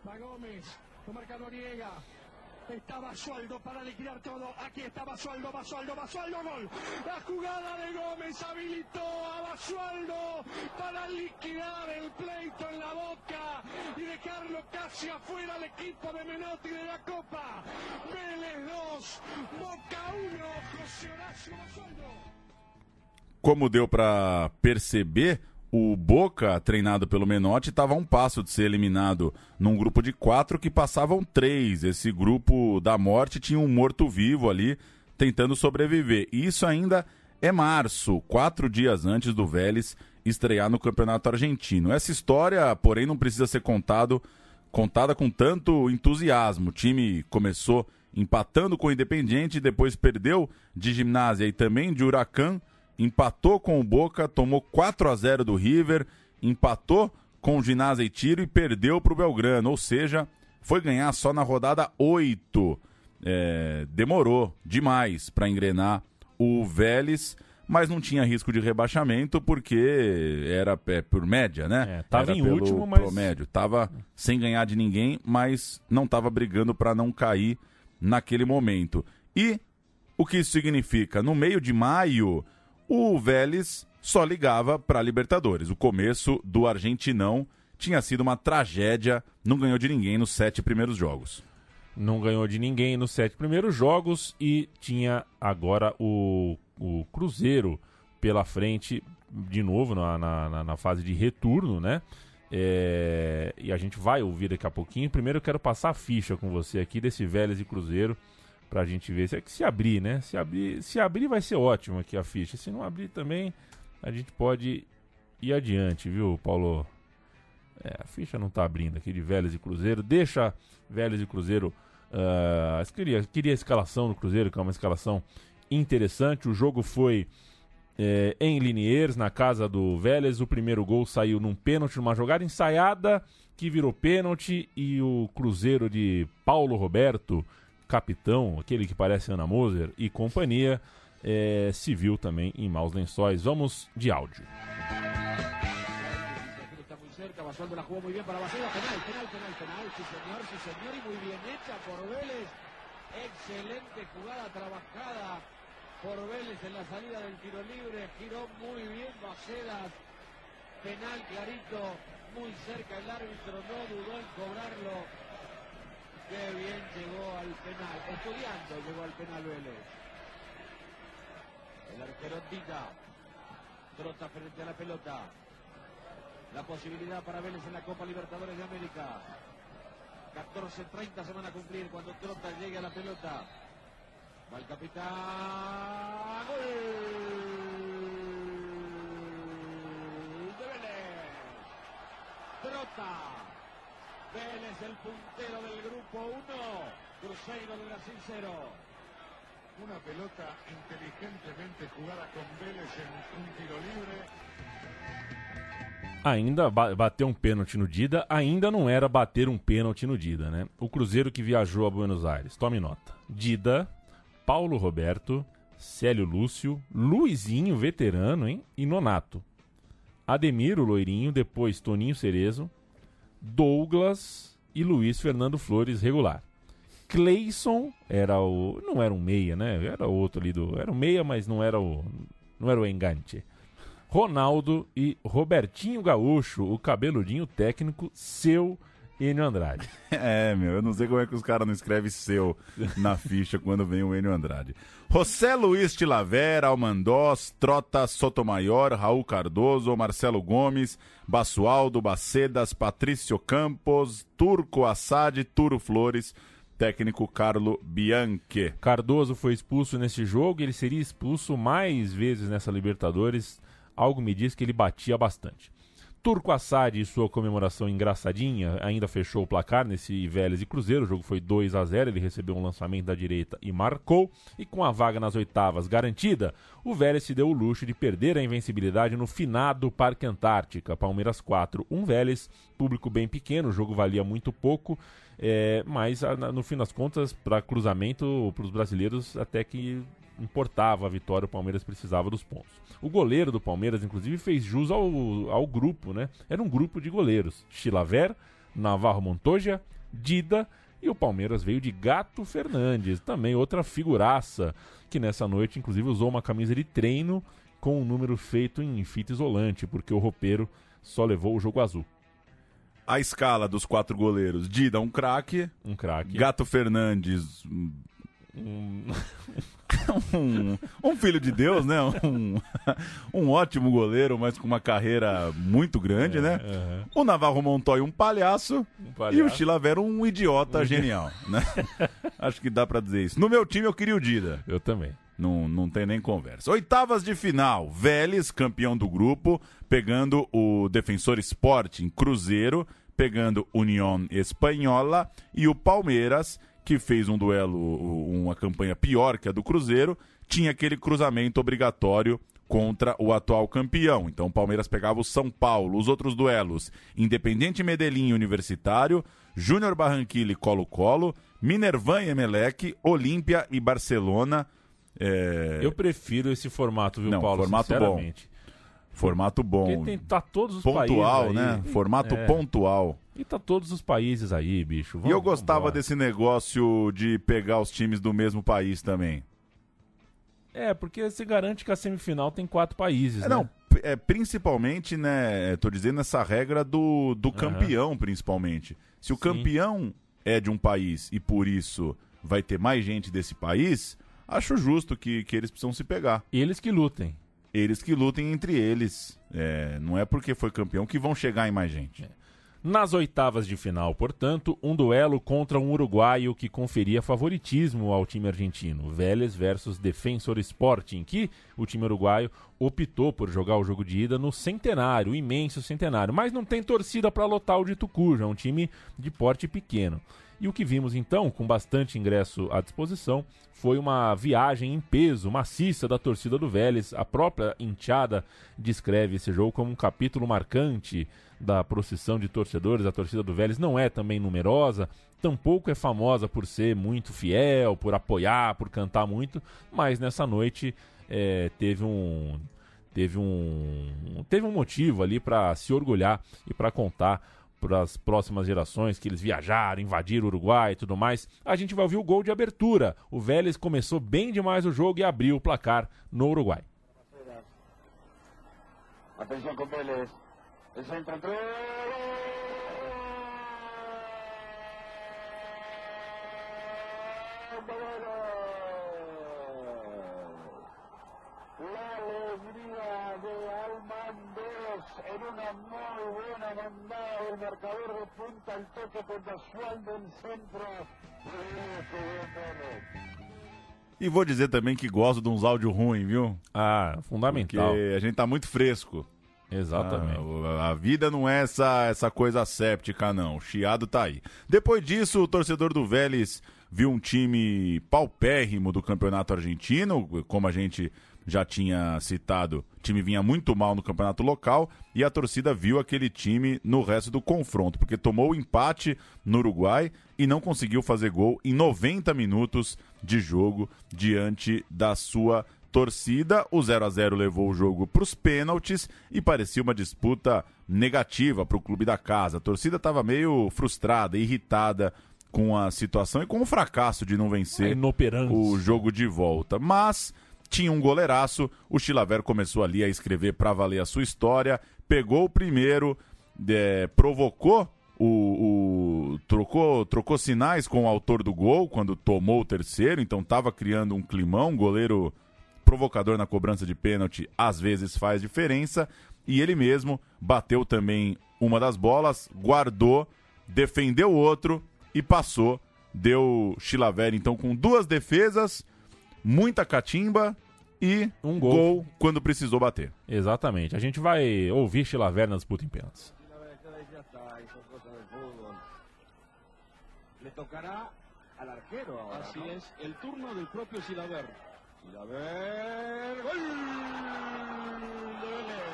Speaker 8: va Gómez, lo marca Noriega. Está Basualdo para liquidar todo. Aquí está Basualdo, Basualdo, Basualdo, gol. La jugada de Gómez habilitó a Basualdo para liquidar el pleito en la boca y dejarlo casi afuera al equipo de Menotti de la Copa. Vélez 2, Boca 1, José Horacio Basualdo.
Speaker 4: Como deu pra perceber, o Boca, treinado pelo Menotti, estava a um passo de ser eliminado num grupo de quatro que passavam três. Esse grupo da morte tinha um morto-vivo ali tentando sobreviver. E isso ainda é março, quatro dias antes do Vélez estrear no Campeonato Argentino. Essa história, porém, não precisa ser contado, contada com tanto entusiasmo. O time começou empatando com o Independiente, depois perdeu de Gimnásia e também de Huracan empatou com o Boca, tomou 4 a 0 do River, empatou com o Ginásio e Tiro e perdeu para o Belgrano. Ou seja, foi ganhar só na rodada 8. É, demorou demais para engrenar o Vélez, mas não tinha risco de rebaixamento porque era é, por média, né?
Speaker 3: É, tava
Speaker 4: era
Speaker 3: em último, mas-
Speaker 4: promédio. Tava sem ganhar de ninguém, mas não tava brigando para não cair naquele momento. E o que isso significa? No meio de maio, o Vélez só ligava para Libertadores. O começo do Argentinão tinha sido uma tragédia, não ganhou de ninguém nos sete primeiros jogos.
Speaker 3: Não ganhou de ninguém nos sete primeiros jogos e tinha agora o, o Cruzeiro pela frente, de novo, na, na, na- fase de retorno, né? É, e a gente vai ouvir daqui a pouquinho. Primeiro eu quero passar a ficha com você aqui desse Vélez e Cruzeiro pra gente ver se é que se abrir, né? Se abrir, se abrir vai ser ótimo aqui a ficha. Se não abrir também, a gente pode ir adiante, viu, Paulo? É, a ficha não tá abrindo aqui de Vélez e Cruzeiro. Deixa Vélez e Cruzeiro. ah, queria, queria a escalação do Cruzeiro, que é uma escalação interessante. O jogo foi é, em Liniers, na casa do Vélez. O primeiro gol saiu num pênalti, numa jogada ensaiada que virou pênalti. E o Cruzeiro de Paulo Roberto, capitão, aquele que parece Ana Moser e companhia, é, se viu também em maus lençóis. Vamos de áudio.
Speaker 9: Cerca, Basualdo la jugó muy bien para. Penal, penal, penal, penal. Sí, señor, sí, señor. Y muy bien hecha por Vélez. Excelente jugada trabajada por Vélez en la salida del tiro libre. Giró muy bien. Penal clarito, muy cerca el árbitro. No dudó en cobrarlo. Qué bien llegó al penal. Estudiando llegó al penal Vélez. El arquero Tita. Trota frente a la pelota. La posibilidad para Vélez en la Copa Libertadores de América. 14.30 se van a cumplir cuando Trota llegue a la pelota. Va el capitán. ¡Gol! De Vélez. Trota. Vélez el puntero del grupo 1. Cruzeiro de Brasil 0.
Speaker 10: Una pelota inteligentemente jugada con Vélez en un tiro libre.
Speaker 3: Ainda ba bater um pênalti no Dida, ainda não era bater um pênalti no Dida, né? O Cruzeiro que viajou a Buenos Aires. Tome nota. Dida, Paulo Roberto, Célio Lúcio, Luizinho, veterano, hein? E Nonato. Ademir, o loirinho, depois Toninho Cerezo, Douglas e Luiz Fernando Flores, regular. Cleison era o. Não era um meia, né? Era outro ali do. Era um meia, mas não era o. Não era o engante. Ronaldo e Robertinho Gaúcho, o cabeludinho técnico, seu Enio Andrade.
Speaker 4: É, meu, eu não sei como é que os caras não escrevem seu na ficha quando vem o Enio Andrade. José Luiz Tilavera, Almandós, Trota Sotomayor, Raul Cardoso, Marcelo Gomes, Basualdo, Bacedas, Patrício Campos, Turco Assad, Turo Flores, técnico Carlo Bianchi.
Speaker 3: Cardoso foi expulso nesse jogo e ele seria expulso mais vezes nessa Libertadores. Algo me diz que ele batia bastante. Turco Assad e sua comemoração engraçadinha ainda fechou o placar nesse Vélez e Cruzeiro. O jogo foi 2 a 0 Ele recebeu um lançamento da direita e marcou. E com a vaga nas oitavas garantida, o Vélez se deu o luxo de perder a invencibilidade no finado Parque Antártica. Palmeiras 4, 1 Vélez. Público bem pequeno, o jogo valia muito pouco. É, mas a- na- no fim das contas, para cruzamento, para os brasileiros, até que importava a vitória, o Palmeiras precisava dos pontos. O goleiro do Palmeiras, inclusive, fez jus ao, ao grupo, né? Era um grupo de goleiros. Chilaver, Navarro Montoya, Dida e o Palmeiras veio de Gato Fernandes, também outra figuraça, que nessa noite, inclusive, usou uma camisa de treino com um número feito em fita isolante, porque o roupeiro só levou o jogo azul.
Speaker 4: A escala dos quatro goleiros: Dida, um craque.
Speaker 3: Um craque.
Speaker 4: Gato Fernandes. Um-
Speaker 3: Um...
Speaker 4: um, um filho de Deus, né? Um, um ótimo goleiro, mas com uma carreira muito grande, né?
Speaker 3: aham.
Speaker 4: O Navarro Montoya, um palhaço,
Speaker 3: palhaço.
Speaker 4: E o Chilavera, um idiota genial, né? Acho que dá pra dizer isso. No meu time, eu queria o Dida.
Speaker 3: Eu também.
Speaker 4: Não, não tem nem conversa. Oitavas de final. Vélez, campeão do grupo, pegando o Defensor Sporting Cruzeiro, pegando União Espanhola e o Palmeiras, que fez um duelo, uma campanha pior que a do Cruzeiro, tinha aquele cruzamento obrigatório contra o atual campeão. Então o Palmeiras pegava o São Paulo. Os outros duelos: Independente Medellín Universitário, Júnior Barranquilla e Colo-Colo, Minervan e Emelec, Olímpia e Barcelona. É,
Speaker 3: Eu prefiro esse formato, viu,
Speaker 4: Não,
Speaker 3: Paulo?
Speaker 4: formato bom. Formato bom.
Speaker 3: Porque tem, tá todos os
Speaker 4: pontual, né? Formato
Speaker 3: É.
Speaker 4: pontual.
Speaker 3: E tá todos os países aí, bicho.
Speaker 4: e eu
Speaker 3: Vamos-
Speaker 4: gostava
Speaker 3: vambora.
Speaker 4: desse negócio de pegar os times do mesmo país também.
Speaker 3: É, porque se garante que a semifinal tem quatro países,
Speaker 4: É,
Speaker 3: né?
Speaker 4: não, é, principalmente, né? Tô dizendo essa regra do, do campeão, principalmente. Se o
Speaker 3: Sim.
Speaker 4: campeão é de um país e por isso vai ter mais gente desse país, acho justo que, que eles precisam se pegar.
Speaker 3: Eles que lutem.
Speaker 4: Eles que lutem entre eles. É, não é porque foi campeão que vão chegar em mais gente.
Speaker 3: Nas oitavas de final, portanto, um duelo contra um uruguaio que conferia favoritismo ao time argentino, Vélez versus Defensor Sporting, que o time uruguaio optou por jogar o jogo de ida no centenário, imenso centenário, mas não tem torcida para lotar o de Tucuja, é um time de porte pequeno. E o que vimos então, com bastante ingresso à disposição, foi uma viagem em peso maciça da torcida do Vélez. A própria Inchada descreve esse jogo como um capítulo marcante da procissão de torcedores. A torcida do Vélez não é também numerosa, tampouco é famosa por ser muito fiel, por apoiar, por cantar muito, mas nessa noite eh, teve um teve um teve um motivo ali para se orgulhar e para contar para as próximas gerações que eles viajaram, invadiram o Uruguai e tudo mais. A gente vai ouvir o gol de abertura. O Vélez começou bem demais o jogo e abriu o placar no Uruguai.
Speaker 11: Atención con Vélez. La alegría de Almanderos muy buena mandada del marcador de punta al toque del centro.
Speaker 4: E vou dizer também que gosto de uns áudios ruins, viu?
Speaker 3: Ah, fundamental.
Speaker 4: Porque a gente tá muito fresco.
Speaker 3: Exatamente.
Speaker 4: Ah, a vida não é essa, essa coisa séptica, não. O chiado tá aí. Depois disso, o torcedor do Vélez viu um time paupérrimo do campeonato argentino, como a gente já tinha citado, o time vinha muito mal no campeonato local e a torcida viu aquele time no resto do confronto, porque tomou o empate no Uruguai e não conseguiu fazer gol em 90 minutos de jogo diante da sua torcida. O 0 a 0 levou o jogo para os pênaltis e parecia uma disputa negativa para o clube da casa. A torcida estava meio frustrada, irritada com a situação e com o fracasso de não vencer o jogo de volta. Mas tinha um goleiraço, o Chilaver começou ali a escrever para valer a sua história, pegou o primeiro, é, provocou o, o- trocou, trocou sinais com o autor do gol quando tomou o terceiro, então estava criando um climão, goleiro provocador na cobrança de pênalti às vezes faz diferença, e ele mesmo bateu também uma das bolas, guardou, defendeu o outro e passou, deu Chilaver então com duas defesas, muita catimba e
Speaker 3: um
Speaker 4: gol, quando precisou bater.
Speaker 3: Exatamente. A gente vai ouvir Chilaver na disputa em pênaltis.
Speaker 9: Le tocará al arquero ahora. Así es, el turno del propio Silaver. Silaver, gol de Vélez.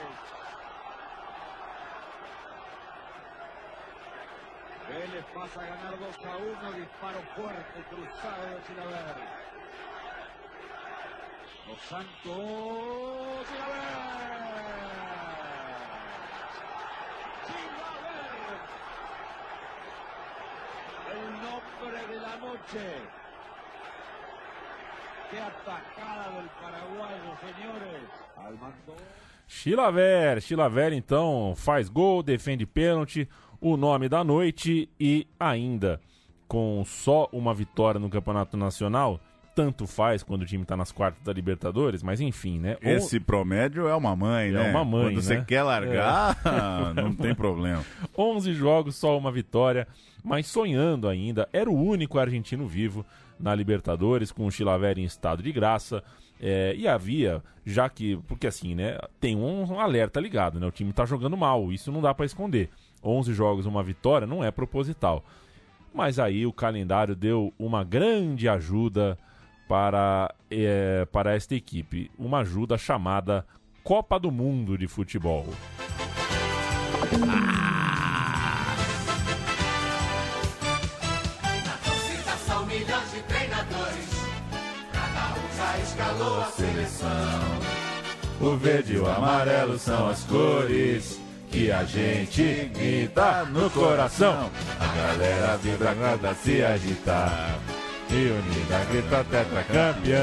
Speaker 9: Vélez pasa a ganar 2 a 1, disparo fuerte, cruzado de Silaver. Los Santos, Silaver. El nombre de la noche. Qué atacada del paraguayo, señores. Al mando.
Speaker 3: Chilaver, Chilaver então faz gol, defende pênalti, o nome da noite e ainda com só uma vitória no Campeonato Nacional, tanto faz quando o time tá nas quartas da Libertadores, mas enfim, né?
Speaker 4: Esse promédio é uma mãe,
Speaker 3: É
Speaker 4: né?
Speaker 3: uma mãe,
Speaker 4: Quando você
Speaker 3: né?
Speaker 4: quer largar,
Speaker 3: É.
Speaker 4: não tem problema.
Speaker 3: 11 jogos, só uma vitória, mas sonhando ainda. Era o único argentino vivo na Libertadores, com o Chilaver em estado de graça. É, e havia, já que, porque assim, né, tem um alerta ligado, né? O time tá jogando mal, isso não dá pra esconder. 11 jogos, uma vitória, não é proposital. Mas aí o calendário deu uma grande ajuda para, é, para esta equipe. Uma ajuda chamada Copa do Mundo de futebol.
Speaker 12: São milhões de treinadores, cada um já escalou a seleção.
Speaker 3: O verde e o amarelo são as cores que a gente grita no coração. A galera vibra nada se agitar. E unida grita tetracampeão.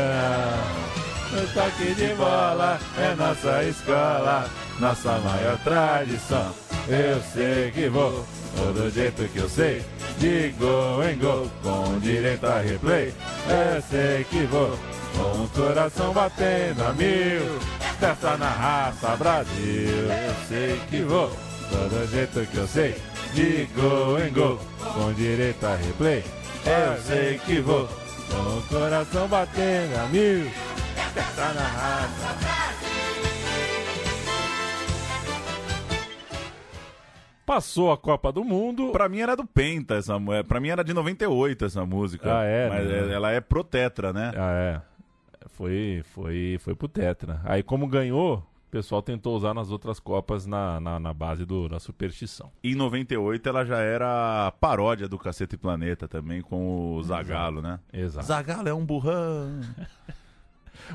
Speaker 3: O toque de bola é nossa escola, nossa maior tradição. Eu sei que vou, todo jeito que eu sei, de gol em gol, com direito a replay. Eu sei que vou, com o coração batendo a mil, festa na raça Brasil. Eu sei que vou, todo jeito que eu sei, de gol em gol, com direito a replay. Eu sei que vou, com o coração batendo a mil, festa na raça. Passou a Copa do Mundo.
Speaker 4: Pra mim era do Penta essa música. Pra mim era de 98 essa música.
Speaker 3: Ah, é,
Speaker 4: Mas
Speaker 3: né?
Speaker 4: é- ela é pro Tetra, né?
Speaker 3: Ah, é. Foi, foi, foi pro Tetra. Aí, como ganhou, pessoal tentou usar nas outras Copas na, na, na base do, da superstição.
Speaker 4: Em 98 ela já era paródia do Cacete Planeta também, com o Zagalo, né?
Speaker 3: Exato.
Speaker 4: Zagalo é um burrão.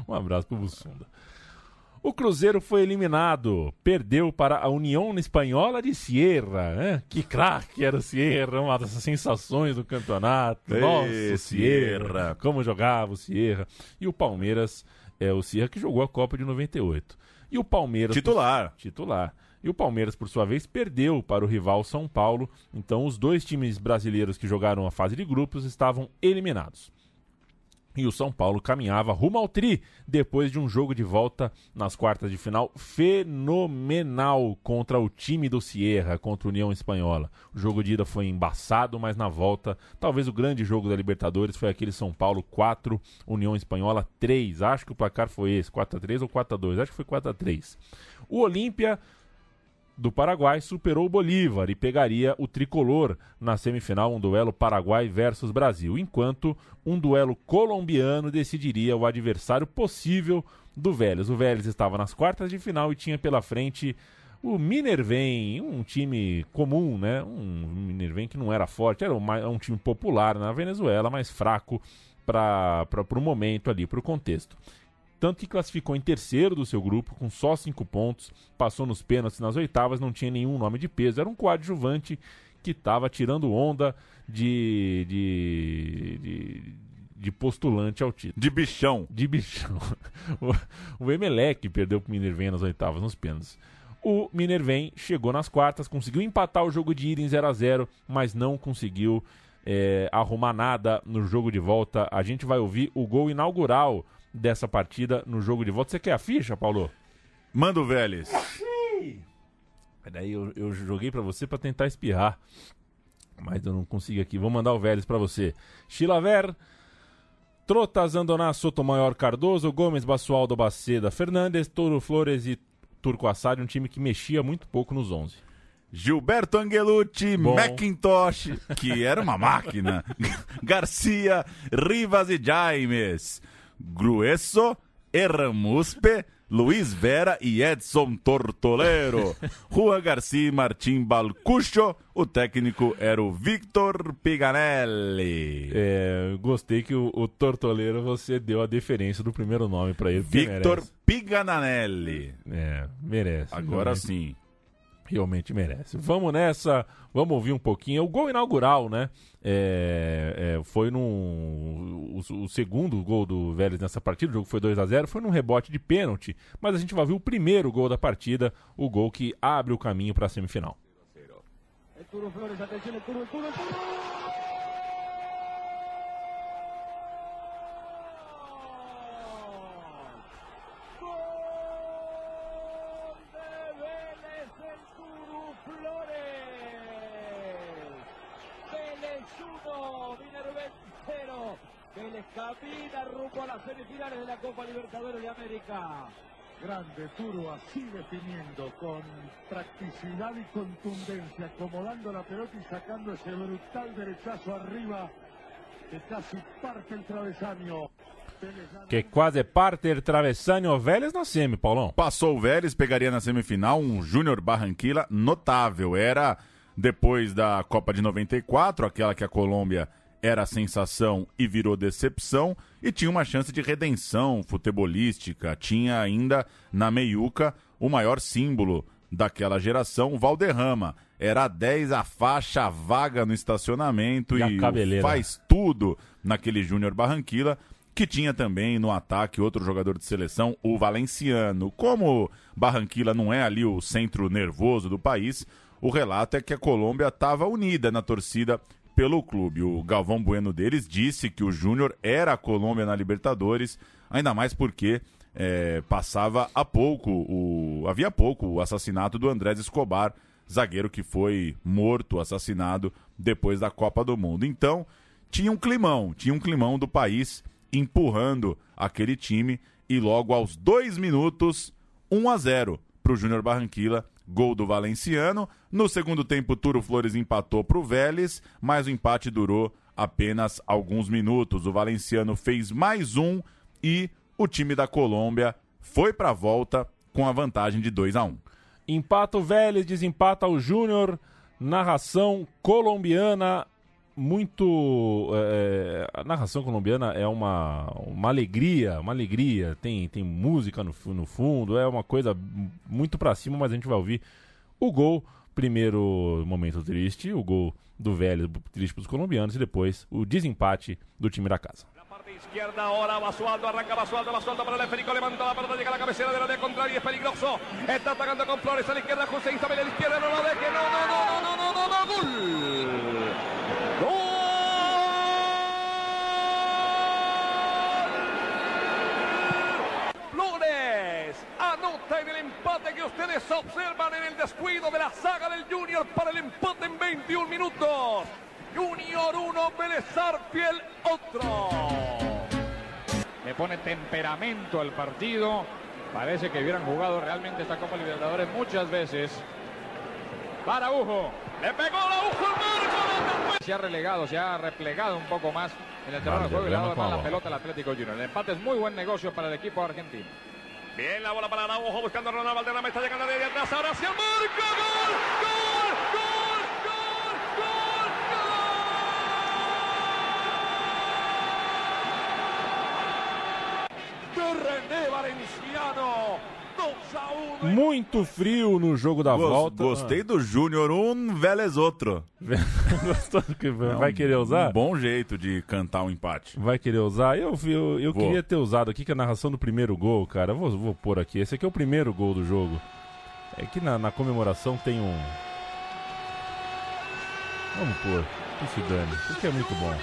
Speaker 3: Um abraço pro Bussunda. O Cruzeiro foi eliminado, perdeu para a União Espanhola de Sierra. né? Que craque era o Sierra, uma das sensações do campeonato.
Speaker 4: Ê,
Speaker 3: Nossa, Sierra,
Speaker 4: Sierra.
Speaker 3: como jogava o Sierra. E o Palmeiras, é o Sierra que jogou a Copa de 98. E o Palmeiras...
Speaker 4: Titular.
Speaker 3: Titular. E o Palmeiras, por sua vez, perdeu para o rival São Paulo. Então, os dois times brasileiros que jogaram a fase de grupos estavam eliminados. E o São Paulo caminhava rumo ao tri depois de um jogo de volta nas quartas de final fenomenal contra o time do Sierra, contra a União Espanhola. O jogo de ida foi embaçado, mas na volta, talvez o grande jogo da Libertadores foi aquele São Paulo 4, União Espanhola 3. Acho que o placar foi esse, 4 a 3 ou 4 a 2. Acho que foi 4 a 3. O Olímpia do Paraguai superou o Bolívar e pegaria o tricolor na semifinal, um duelo Paraguai versus Brasil, enquanto um duelo colombiano decidiria o adversário possível do Vélez. O Vélez estava nas quartas de final e tinha pela frente o Minervém, um time comum, né? Um Minervém que não era forte, era uma- um time popular na Venezuela, mas fraco para o momento ali, para o contexto tanto que classificou em terceiro do seu grupo, com só cinco pontos, passou nos pênaltis nas oitavas, não tinha nenhum nome de peso, era um coadjuvante que estava tirando onda de, de, de, de postulante ao título.
Speaker 4: De bichão.
Speaker 3: De bichão. O, o Emelec perdeu para o Minervém nas oitavas, nos pênaltis. O Minervém chegou nas quartas, conseguiu empatar o jogo de ida em 0 a 0 mas não conseguiu é, arrumar nada no jogo de volta. A gente vai ouvir o gol inaugural dessa partida no jogo de volta. Você quer a ficha, Paulo?
Speaker 4: Manda o Vélez.
Speaker 3: Peraí, eu, eu joguei pra você pra tentar espirrar. Mas eu não consigo aqui. Vou mandar o Vélez pra você. Chilaver, Trotas, Andoná, Sotomayor, Cardoso, Gomes, Basualdo, Baceda, Fernandes, Toro Flores e Turco Assad. Um time que mexia muito pouco nos 11.
Speaker 4: Gilberto Angelucci,
Speaker 3: Bom.
Speaker 4: Macintosh, que era uma máquina. Garcia, Rivas e Jaimes. Grueso, Erramuspe, Luiz Vera e Edson Tortolero. Juan Garcia e Martim Balcucho. O técnico era o Victor Piganelli.
Speaker 3: É, gostei que o, o Tortoleiro você deu a deferência do primeiro nome pra ele.
Speaker 4: Victor. Piganelli.
Speaker 3: É, merece.
Speaker 4: Agora sim
Speaker 3: realmente merece. Vamos nessa, vamos ouvir um pouquinho. O gol inaugural, né? É, é, foi num. O, o, segundo gol do Vélez nessa partida, o jogo foi 2 a 0 foi num rebote de pênalti, mas a gente vai ouvir o primeiro gol da partida, o gol que abre o caminho para a semifinal.
Speaker 9: 0 a 0. Vélez 1, Minervén 0. Vélez camina rumbo a las semifinales de la Copa Libertadores de América.
Speaker 10: Grande Turo, así definiendo, con practicidad y contundencia, acomodando la pelota y sacando ese brutal derechazo arriba que casi parte el travesaño.
Speaker 3: Que quase parte el travesaño Vélez na semi, Paulão.
Speaker 4: Passou o Vélez, pegaria na semifinal um Júnior Barranquilla notável. Era depois da Copa de 94, aquela que a Colômbia era a sensação e virou decepção, e tinha uma chance de redenção futebolística. Tinha ainda na meiuca o maior símbolo daquela geração, o Valderrama. Era 10 a faixa vaga no estacionamento
Speaker 3: E
Speaker 4: e,
Speaker 3: a
Speaker 4: faz tudo naquele Júnior Barranquilla, que tinha também no ataque outro jogador de seleção, o Valenciano. Como Barranquilla não é ali o centro nervoso do país, o relato é que a Colômbia estava unida na torcida pelo clube. O Galvão Bueno deles disse que o Júnior era a Colômbia na Libertadores, ainda mais porque eh, passava há pouco, o, havia pouco, o assassinato do Andrés Escobar, zagueiro que foi morto, assassinado depois da Copa do Mundo. Então, tinha um climão, tinha um climão do país empurrando aquele time e logo aos dois minutos, 1 a 0 para o Júnior Barranquilla, gol do Valenciano. No segundo tempo, Turo Flores empatou para o Vélez, mas o empate durou apenas alguns minutos. O Valenciano fez mais um e o time da Colômbia foi para a volta com a vantagem de 2 a 1
Speaker 3: Empata o Vélez, desempata o Júnior. Narração colombiana muito é, a narração colombiana é uma, uma alegria uma alegria tem tem música no, no fundo é uma coisa muito pra cima mas a gente vai ouvir o gol primeiro momento triste o gol do Vélez triste pros colombianos e depois o desempate do time da casa
Speaker 13: Izquierda ahora Basualdo, arranca Basualdo, Basualdo para el esférico, levanta la pelota, llega a la cabecera de la de contraria, es peligroso. Está atacando con Flores a la izquierda, José Isabel a la izquierda, no lo deje, no, no, no, no, no, no, no, gol. Empate que ustedes observan en el descuido de la saga del Junior para el empate en 21 minutos. Junior 1, Vélez Sarsfield otro.
Speaker 9: Le pone temperamento al partido. Parece que hubieran jugado realmente esta Copa Libertadores muchas veces. Para Ujo.
Speaker 13: Le pegó la Ujo al marco.
Speaker 9: Se ha relegado, se ha replegado un poco más en el terreno de juego y le ha dado la pelota al Atlético Junior. El empate es muy buen negocio para el equipo argentino.
Speaker 13: Bien la bola para Araujo buscando a Ronald Valderrama. Está llegando desde atrás. Ahora hacia el marco. ¡Gol! ¡Gol! ¡Gol! ¡Gol! ¡Gol! De René Valenciano. 2 a 1.
Speaker 3: muito frio no jogo da
Speaker 4: Gos-
Speaker 3: volta
Speaker 4: Gostei do Júnior, um Vélez outro.
Speaker 3: Gostou que
Speaker 4: É
Speaker 3: vai
Speaker 4: um-
Speaker 3: querer usar
Speaker 4: Um bom jeito de cantar um empate.
Speaker 3: Vai querer usar? Eu, eu, eu
Speaker 4: Vou.
Speaker 3: queria ter usado aqui que a narração do primeiro gol, cara. Vou, vou pôr aqui. Esse aqui é o primeiro gol do jogo. É que na, na comemoração tem um. Vamos pôr. Que se dane. Isso aqui é muito bom.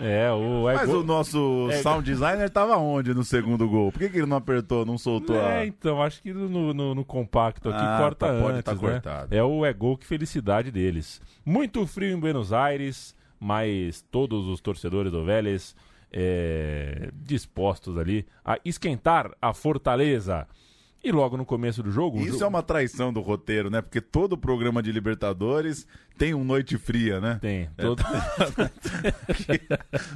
Speaker 3: É, o.
Speaker 4: Mas o nosso
Speaker 3: é-
Speaker 4: sound designer tava onde no segundo gol? Por que, que ele não apertou, não soltou a...
Speaker 3: É, então, acho que no, no- no compacto aqui
Speaker 4: Ah,
Speaker 3: corta
Speaker 4: tá, pode
Speaker 3: antes,
Speaker 4: tá
Speaker 3: né?
Speaker 4: cortado.
Speaker 3: É o é gol, que felicidade deles. Muito frio em Buenos Aires, mas todos os torcedores do Vélez é, dispostos ali a esquentar a fortaleza. E logo no começo do jogo...
Speaker 4: Isso
Speaker 3: jogo-
Speaker 4: é uma traição do roteiro, né? Porque todo programa de Libertadores tem um noite fria, né?
Speaker 3: Tem.
Speaker 4: É.
Speaker 3: todo-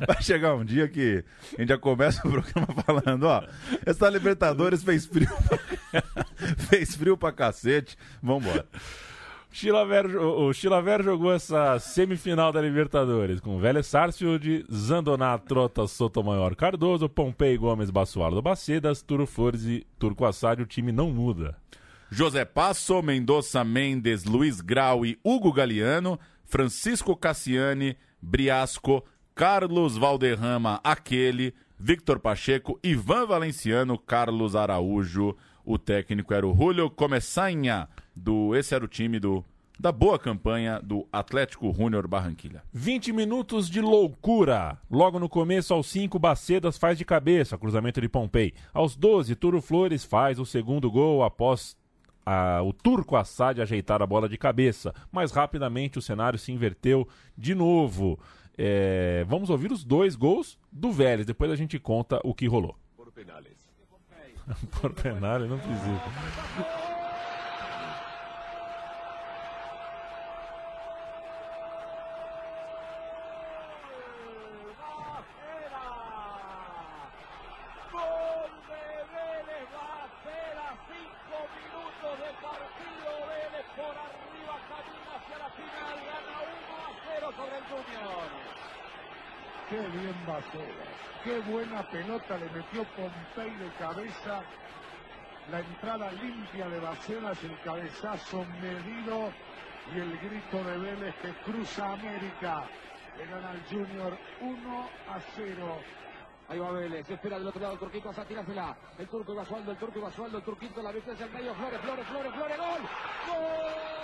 Speaker 4: Vai chegar um dia que a gente já começa o programa falando, ó, essa Libertadores fez frio, pra- fez frio pra cacete, vambora.
Speaker 3: Chilaver, o Chilaver jogou essa semifinal da Libertadores com Vélez Sarsfield, Zandoná, Trota, Sotomayor, Cardoso, Pompei, Gomes, Basualdo, Bacedas, Turo Flores e Turco Assad. O time não muda.
Speaker 4: José Passo, Mendonça Mendes, Luiz Grau e Hugo Galeano, Francisco Cassiani, Briasco, Carlos Valderrama, aquele, Victor Pacheco, Ivan Valenciano, Carlos Araújo. O técnico era o Julio Começanha, do esse era o time do da boa campanha do Atlético Júnior Barranquilla.
Speaker 3: 20 minutos de loucura. Logo no começo, aos 5, Bacedas faz de cabeça, cruzamento de Pompei. Aos 12, Turo Flores faz o segundo gol após ah, o Turco Assad ajeitar a bola de cabeça. Mas rapidamente o cenário se inverteu de novo. É, vamos ouvir os dois gols do Vélez, depois a gente conta o que rolou.
Speaker 2: Por penales.
Speaker 3: Por penal, não precisa.
Speaker 10: Buena pelota le metió Pompey de cabeza. La entrada limpia de Bacelas, el cabezazo medido y el grito de Vélez que cruza América. Le gana al Junior 1 a 0.
Speaker 9: Ahí va Vélez, espera del otro lado Turquito a tirársela. El turco iba sueldo, el turco iba sueldo, el turquito la viste hacia el medio. Flores, Flores, Flores, Flores. ¡Gol!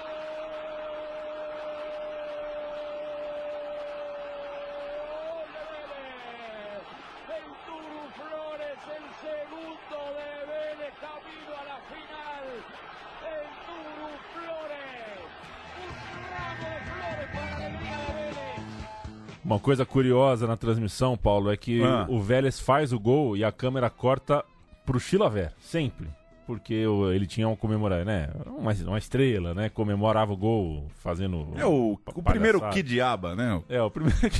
Speaker 3: Uma coisa curiosa na transmissão, Paulo, é que
Speaker 4: Ah.
Speaker 3: o Vélez faz o gol e a câmera corta pro Chilaver, sempre. Porque ele tinha uma comemorar, né? Uma, uma estrela, né? Comemorava o gol fazendo.
Speaker 4: É o, o primeiro que diaba, né?
Speaker 3: É, o primeiro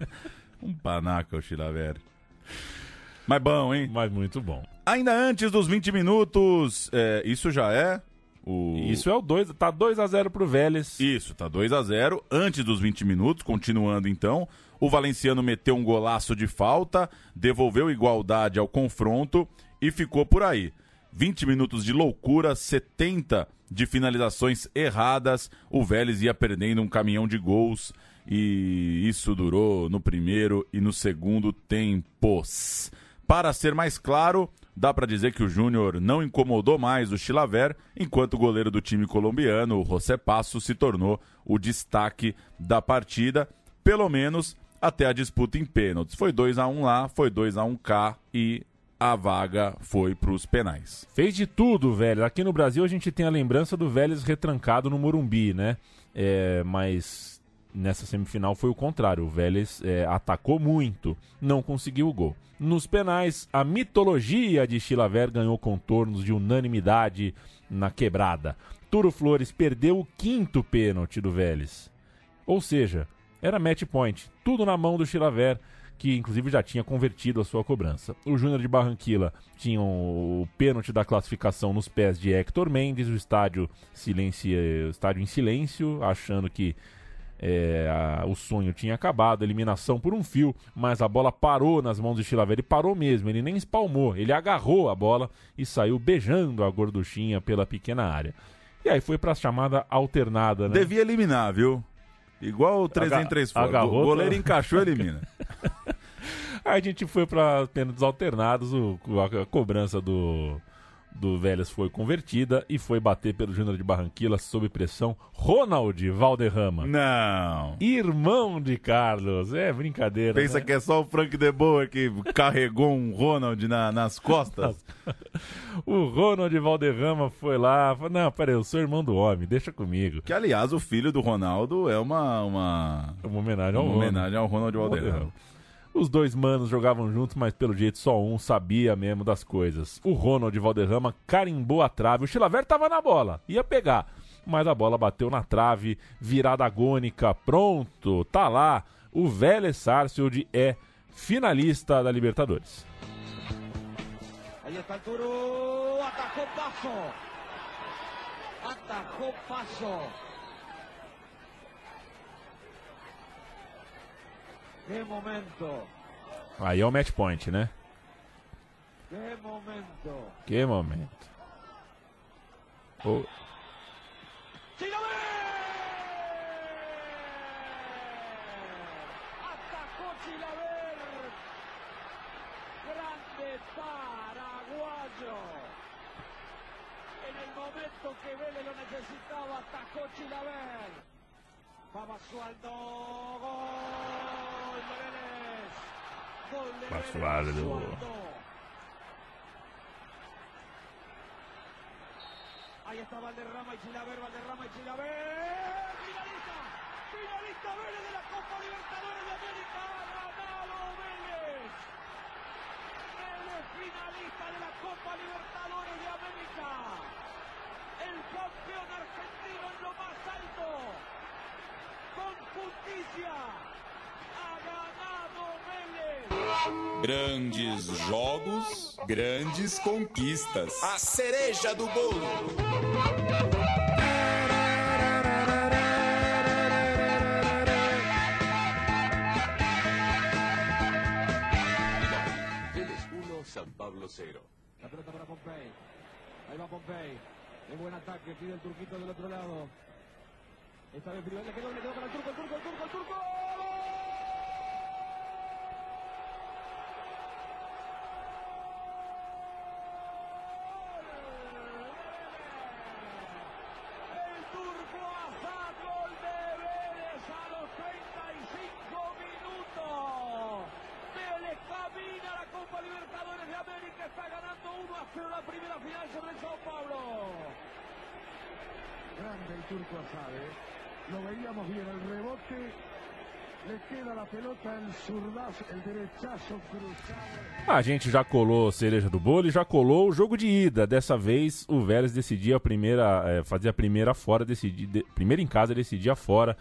Speaker 4: Um panaca o Chilaver. Mas bom, hein?
Speaker 3: Mas muito bom.
Speaker 4: Ainda antes dos 20 minutos, é, isso já é o...
Speaker 3: Isso é o 2, tá 2 a 0 pro Vélez.
Speaker 4: Isso, tá 2 a 0 Antes dos 20 minutos, continuando então, o Valenciano meteu um golaço de falta, devolveu igualdade ao confronto e ficou por aí. 20 minutos de loucura, 70 de finalizações erradas, o Vélez ia perdendo um caminhão de gols e isso durou no primeiro e no segundo tempos. Para ser mais claro, dá para dizer que o Júnior não incomodou mais o Chilaver, enquanto o goleiro do time colombiano, o José Passo, se tornou o destaque da partida, pelo menos até a disputa em pênaltis. Foi 2 a 1 lá, foi 2 a 1 cá e a vaga foi para os penais.
Speaker 3: Fez de tudo, velho. Aqui no Brasil a gente tem a lembrança do Vélez retrancado no Morumbi, né? É, mas nessa semifinal foi o contrário. O Vélez é, atacou muito, não conseguiu o gol. Nos penais, a mitologia de Chilaver ganhou contornos de unanimidade na quebrada. Turo Flores perdeu o quinto pênalti do Vélez. Ou seja, era match point, tudo na mão do Chilaver, que inclusive já tinha convertido a sua cobrança. O Júnior de Barranquilla tinha o pênalti da classificação nos pés de Hector Mendes, o estádio, silencio, o estádio em silêncio, achando que é, a- o sonho tinha acabado, eliminação por um fio, mas a bola parou nas mãos do Chilaver e parou mesmo, ele nem espalmou, ele agarrou a bola e saiu beijando a gorduchinha pela pequena área. E aí foi pra chamada alternada, né?
Speaker 4: Devia eliminar, viu? Igual o 3
Speaker 3: Aga-
Speaker 4: em 3 fora.
Speaker 3: agarrou,
Speaker 4: O goleiro encaixou, elimina.
Speaker 3: Aí a gente foi para pênaltis alternados, o, a, a cobrança do, do Vélez foi convertida e foi bater pelo Júnior de Barranquilla sob pressão Ronald Valderrama.
Speaker 4: Não.
Speaker 3: Irmão de Carlos, é brincadeira.
Speaker 4: Pensa
Speaker 3: né?
Speaker 4: que é só o Frank De Boer que carregou um Ronald na- nas costas?
Speaker 3: O Ronald Valderrama foi lá, falou, não, peraí, eu sou irmão do homem, deixa comigo.
Speaker 4: Que, aliás, o filho do Ronaldo é uma... Uma,
Speaker 3: uma homenagem ao
Speaker 4: uma
Speaker 3: Ronald.
Speaker 4: homenagem ao Ronald Valderrama.
Speaker 3: Os dois manos jogavam juntos, mas pelo jeito só um sabia mesmo das coisas. O Ronald Valderrama carimbou a trave. O Chilaver tava na bola, ia pegar. Mas a bola bateu na trave, virada agônica. Pronto, tá lá. O Vélez Sarsfield é finalista da Libertadores.
Speaker 9: Ahí está el Turu, atajó paso. Atajó paso. Qué momento,
Speaker 3: Aí é o match point, né?
Speaker 9: qué momento.
Speaker 3: Que momento. O-
Speaker 9: Atajó Chilaver. Grande paraguayo. En el momento que Vélez lo necesitaba, atajó Chilaver. Va Basualdo. Gol de Vélez. Gol de Vélez,
Speaker 3: Basualdo.
Speaker 9: Ahí está Valderrama y Chilaver, Valderrama y Chilaver. Finalista, finalista Vélez de la Copa Libertadores de América. Ganado Vélez. Vélez finalista de la Copa Libertadores de América. El campeón argentino en lo más alto. com justiça.
Speaker 14: Grandes jogos, grandes conquistas.
Speaker 12: A cereja do bolo.
Speaker 2: Vélez 1, São Paulo 0.
Speaker 9: La pelota para Pompey. Aí vai Pompey. um bom ataque, pide o turquito do outro lado. Esta vez Firibel le quedó, le quedó para el turco, el turco, el turco, el turco. El turco Azad, gol de Vélez a los 35 minutos. Vélez camina la Copa Libertadores de América, está ganando 1 a 0 la primera final sobre el Sao Paulo.
Speaker 10: Grande el turco Asade. Lo veíamos bien, el rebote. Le queda la pelota, el zurdazo, el derechazo cruzado.
Speaker 3: A gente já colou cereja do bolo e já colou o jogo de ida. Dessa vez o Vélez decidia a primeira, eh, fazia a primeira fora, decidia, de, primeiro em casa decidia fora.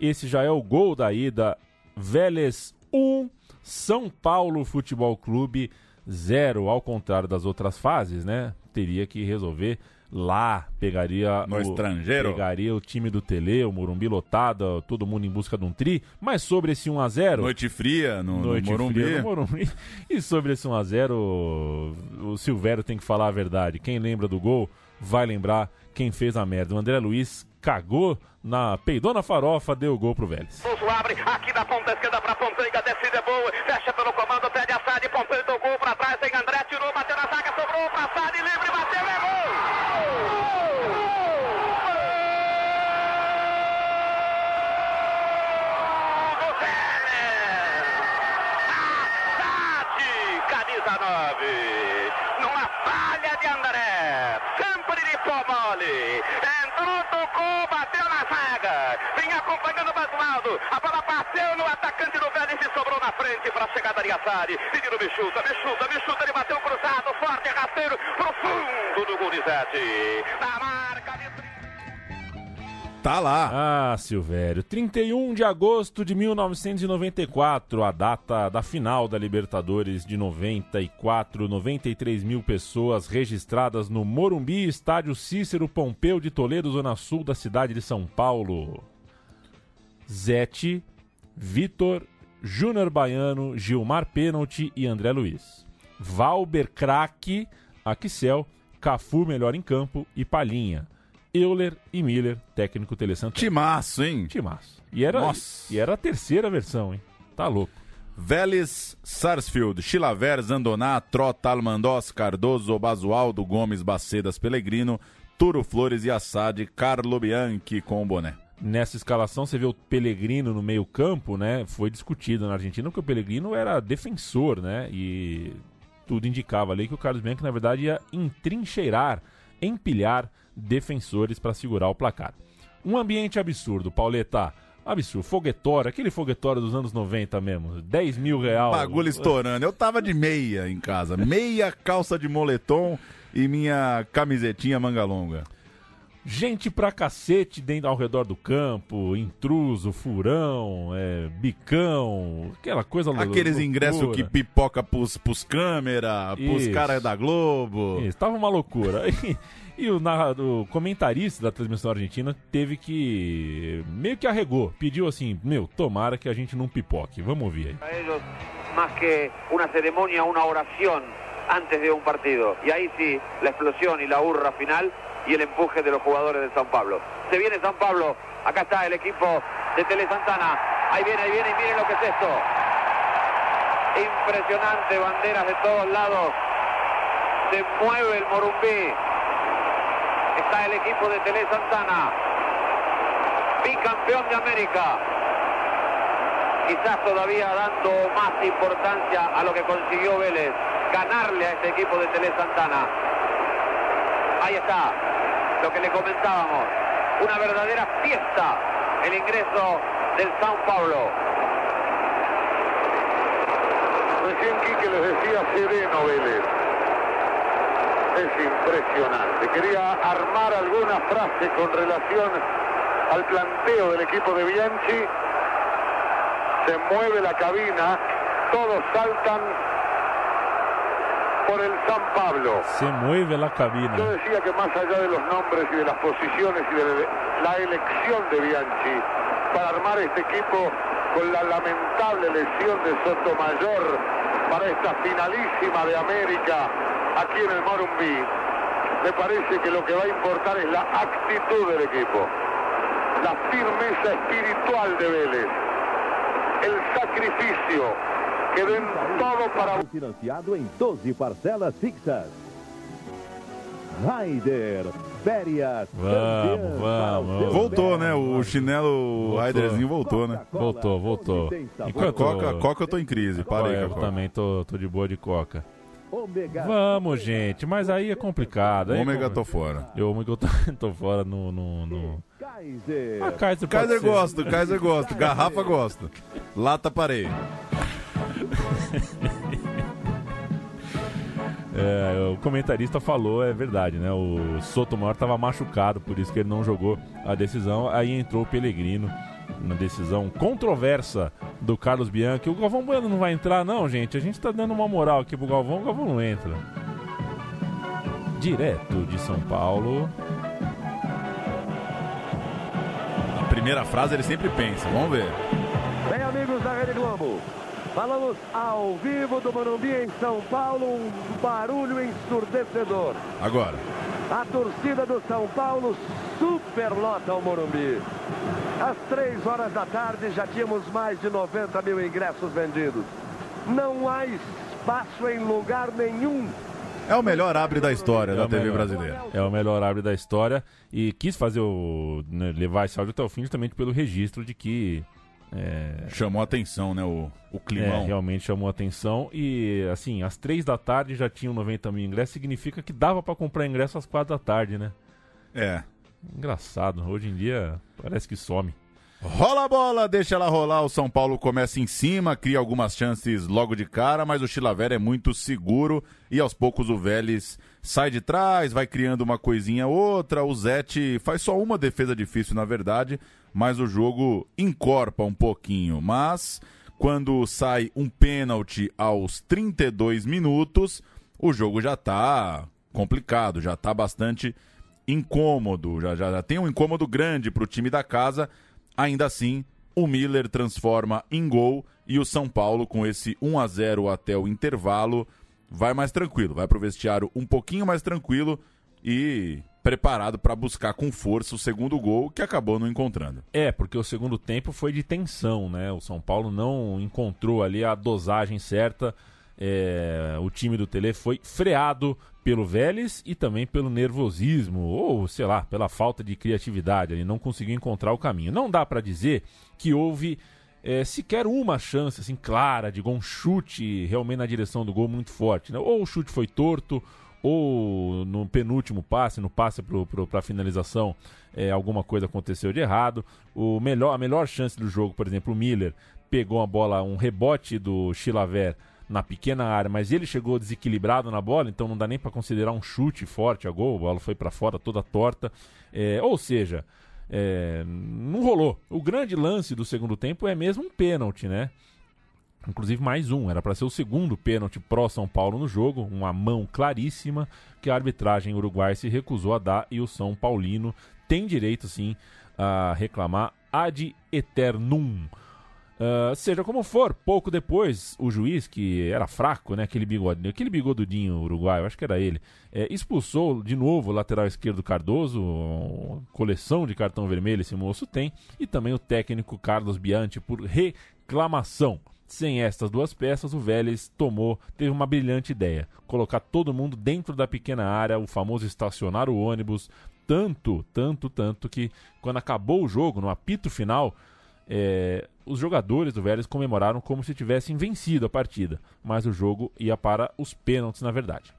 Speaker 3: Esse já é o gol da ida. Vélez 1, São Paulo Futebol Clube 0. Ao contrário das outras fases, né? Teria que resolver lá, pegaria
Speaker 4: No
Speaker 3: o,
Speaker 4: estrangeiro.
Speaker 3: pegaria o time do Tele, o Morumbi lotado, todo mundo em busca de um tri. Mas sobre esse 1 a 0
Speaker 4: Noite fria no, no
Speaker 3: Noite
Speaker 4: Morumbi.
Speaker 3: fria no Morumbi. E sobre esse 1x0, o Silvério tem que falar a verdade. Quem lembra do gol vai lembrar quem fez a merda. O André Luiz cagou na peidona farofa, deu o gol pro Vélez.
Speaker 15: Pouso abre aqui da ponta esquerda para Ponteiga, descida é boa, fecha pelo comando, pede a Sade, Ponteiga tocou para trás, tem André, sobrou para Sade, livre, bateu, é gol! Gol do Vélez! Sade, camisa 9, numa falha de André, sempre de pó mole, entrou, tocou, bateu na zaga, acompanhando o Basualdo, a bola bateu no atacante do Vélez e sobrou na frente para a chegada de Assari, pedindo Bichuta, Bichuta, Bichuta, ele bateu cruzado, forte, rasteiro, profundo do Gurizete, na marca de...
Speaker 4: Tá lá.
Speaker 3: Ah, Silvério. 31 de agosto de 1994, a data da final da Libertadores de 94. 93 mil pessoas registradas no Morumbi, estádio Cícero Pompeu de Toledo, zona sul da cidade de São Paulo. Zete, Vitor, Júnior Baiano, Gilmar Pênalti e André Luiz. Valber Craque, Axel, Cafu melhor em campo e Palhinha. Euler e Miller, técnico Tele Santana.
Speaker 4: Timaço, hein?
Speaker 3: Timaço. E era,
Speaker 4: Nossa.
Speaker 3: e era a terceira versão, hein? Tá louco.
Speaker 4: Vélez, Sarsfield, Chilaver, Zandoná, Trota, Almandós, Cardoso, Basualdo, Gomes, Bacedas, Pellegrino, Turo Flores e Assad, Carlo Bianchi com o boné.
Speaker 3: Nessa escalação, você vê o Pellegrino no meio-campo, né? Foi discutido na Argentina que o Pellegrino era defensor, né? E tudo indicava ali que o Carlos Bianchi, na verdade, ia entrincheirar, empilhar defensores para segurar o placar. Um ambiente absurdo, Pauleta. Absurdo. Foguetório, aquele foguetório dos anos 90 mesmo. 10 mil real.
Speaker 4: Bagulho estourando. Eu tava de meia em casa. Meia calça de moletom e minha camisetinha manga longa.
Speaker 3: Gente pra cacete dentro ao redor do campo, intruso, furão, é, bicão, aquela coisa
Speaker 4: Aqueles
Speaker 3: loucura.
Speaker 4: ingressos que pipoca pros, pros câmera, pros caras da Globo.
Speaker 3: Isso, tava uma loucura. E, e o, narrador, o comentarista da transmissão argentina teve que. meio que arregou. Pediu assim: Meu, tomara que a gente não pipoque. Vamos ouvir aí.
Speaker 5: Para ellos, más que una ceremonia, una oración antes de un partido. Y ahí sí, la explosión y la hurra final y el empuje de los jugadores de San Pablo. Se viene San Pablo, acá está el equipo de Tele Santana. Ahí viene, ahí viene y miren lo que es esto. Impresionante, banderas de todos lados. Se mueve el Morumbí. Está el equipo de Tele Santana. Bicampeón de América quizás todavía dando más importancia a lo que consiguió Vélez, ganarle a este equipo de Tele Santana. Ahí está, lo que le comentábamos, una verdadera fiesta el ingreso del Sao Paulo.
Speaker 10: Recién Quique les decía sereno Vélez. Es impresionante. Quería armar alguna frase con relación al planteo del equipo de Bianchi. Se mueve la cabina, todos saltan por el San Pablo.
Speaker 3: Se mueve la cabina.
Speaker 10: Yo decía que más allá de los nombres y de las posiciones y de la elección de Bianchi para armar este equipo con la lamentable lesión de Sotomayor
Speaker 16: para esta finalísima de América aquí en el Morumbí. Me parece que lo que va a importar es la actitud del equipo, la firmeza espiritual de Vélez, el sacrificio, que den todo para...
Speaker 17: Financiado em 12 parcelas fixas. Raider, férias.
Speaker 3: Vamos, vamos.
Speaker 4: Voltou, né? O chinelo Raiderzinho voltou, né?
Speaker 3: Voltou, voltou.
Speaker 4: Enquanto... Coca, Coca eu tô em crise, parei
Speaker 3: eu
Speaker 4: Coca.
Speaker 3: também tô, tô de boa de Coca. Vamos, gente, mas aí é complicado. Aí
Speaker 4: Ômega
Speaker 3: é
Speaker 4: tô fora.
Speaker 3: Eu ômega eu tô, tô fora no. no, no...
Speaker 17: Kaiser.
Speaker 3: Ah, Kaiser,
Speaker 4: Kaiser
Speaker 3: ser.
Speaker 4: gosta, Kaiser gosta, garrafa gosta. Lata parei.
Speaker 3: É, o comentarista falou, é verdade, né? O Sotomayor estava machucado, por isso que ele não jogou a decisão. Aí entrou o Pellegrino na decisão controversa do Carlos Bianchi. O Galvão Bueno não vai entrar, não, gente. A gente tá dando uma moral aqui pro Galvão, o Galvão não entra. Direto de São Paulo.
Speaker 4: A primeira frase ele sempre pensa, vamos ver.
Speaker 5: Bem, amigos da Rede Globo, falamos ao vivo do Morumbi em São Paulo, um barulho ensurdecedor.
Speaker 4: Agora.
Speaker 5: A torcida do São Paulo superlota o Morumbi. Às três horas da tarde já tínhamos mais de 90 mil ingressos vendidos. Não há espaço em lugar nenhum.
Speaker 4: É o melhor abre da história
Speaker 3: É
Speaker 4: da TV
Speaker 3: melhor.
Speaker 4: brasileira.
Speaker 3: É o melhor árbitro da história. E quis fazer o. né, levar esse áudio até o fim justamente pelo registro de que. É,
Speaker 4: Chamou atenção, né? O, o climão.
Speaker 3: É, realmente chamou atenção. E, assim, às três da tarde já tinham 90 mil ingressos. Significa que dava pra comprar ingresso às quatro da tarde, né?
Speaker 4: É.
Speaker 3: Engraçado. Hoje em dia parece que some.
Speaker 4: Rola a bola, deixa ela rolar. O São Paulo começa em cima, cria algumas chances logo de cara, mas o Chilavera é muito seguro e aos poucos o Vélez sai de trás, vai criando uma coisinha outra. O Zete faz só uma defesa difícil, na verdade, mas o jogo encorpa um pouquinho. Mas quando sai um pênalti aos 32 minutos, o jogo já tá complicado, já tá bastante incômodo, já, já, já tem um incômodo grande para o time da casa. Ainda assim, o Miller transforma em gol e o São Paulo, com esse 1 a 0 até o intervalo, vai mais tranquilo, vai pro vestiário um pouquinho mais tranquilo e preparado para buscar com força o segundo gol que acabou não encontrando.
Speaker 3: É, porque o segundo tempo foi de tensão, né? O São Paulo não encontrou ali a dosagem certa. É, o time do Tele foi freado pelo Vélez e também pelo nervosismo, ou sei lá, pela falta de criatividade. Ele não conseguiu encontrar o caminho. Não dá para dizer que houve é, sequer uma chance assim clara de gol, um chute realmente na direção do gol muito forte. Né? Ou o chute foi torto, ou no penúltimo passe, no passe para a finalização, é, alguma coisa aconteceu de errado. O melhor, a melhor chance do jogo, por exemplo, o Miller pegou a bola, um rebote do Chilaver na pequena área, mas ele chegou desequilibrado na bola, então não dá nem para considerar um chute forte a gol, a bola foi para fora toda torta. É, ou seja, é, não rolou. O grande lance do segundo tempo é mesmo um pênalti, né? Inclusive mais um, era para ser o segundo pênalti pró São Paulo no jogo, uma mão claríssima que a arbitragem uruguaia se recusou a dar e o São Paulino tem direito sim a reclamar ad eternum. Uh, seja como for, pouco depois, o juiz, que era fraco, né, aquele, bigode, aquele bigodudinho uruguaio, acho que era ele, é, expulsou de novo o lateral esquerdo Cardoso, coleção de cartão vermelho esse moço tem, e também o técnico Carlos Bianchi por reclamação. Sem estas duas peças, o Vélez tomou, teve uma brilhante ideia: colocar todo mundo dentro da pequena área, o famoso estacionar o ônibus. Tanto, tanto, tanto que quando acabou o jogo, no apito final, é, os jogadores do Vélez comemoraram como se tivessem vencido a partida, mas o jogo ia para os pênaltis, na verdade.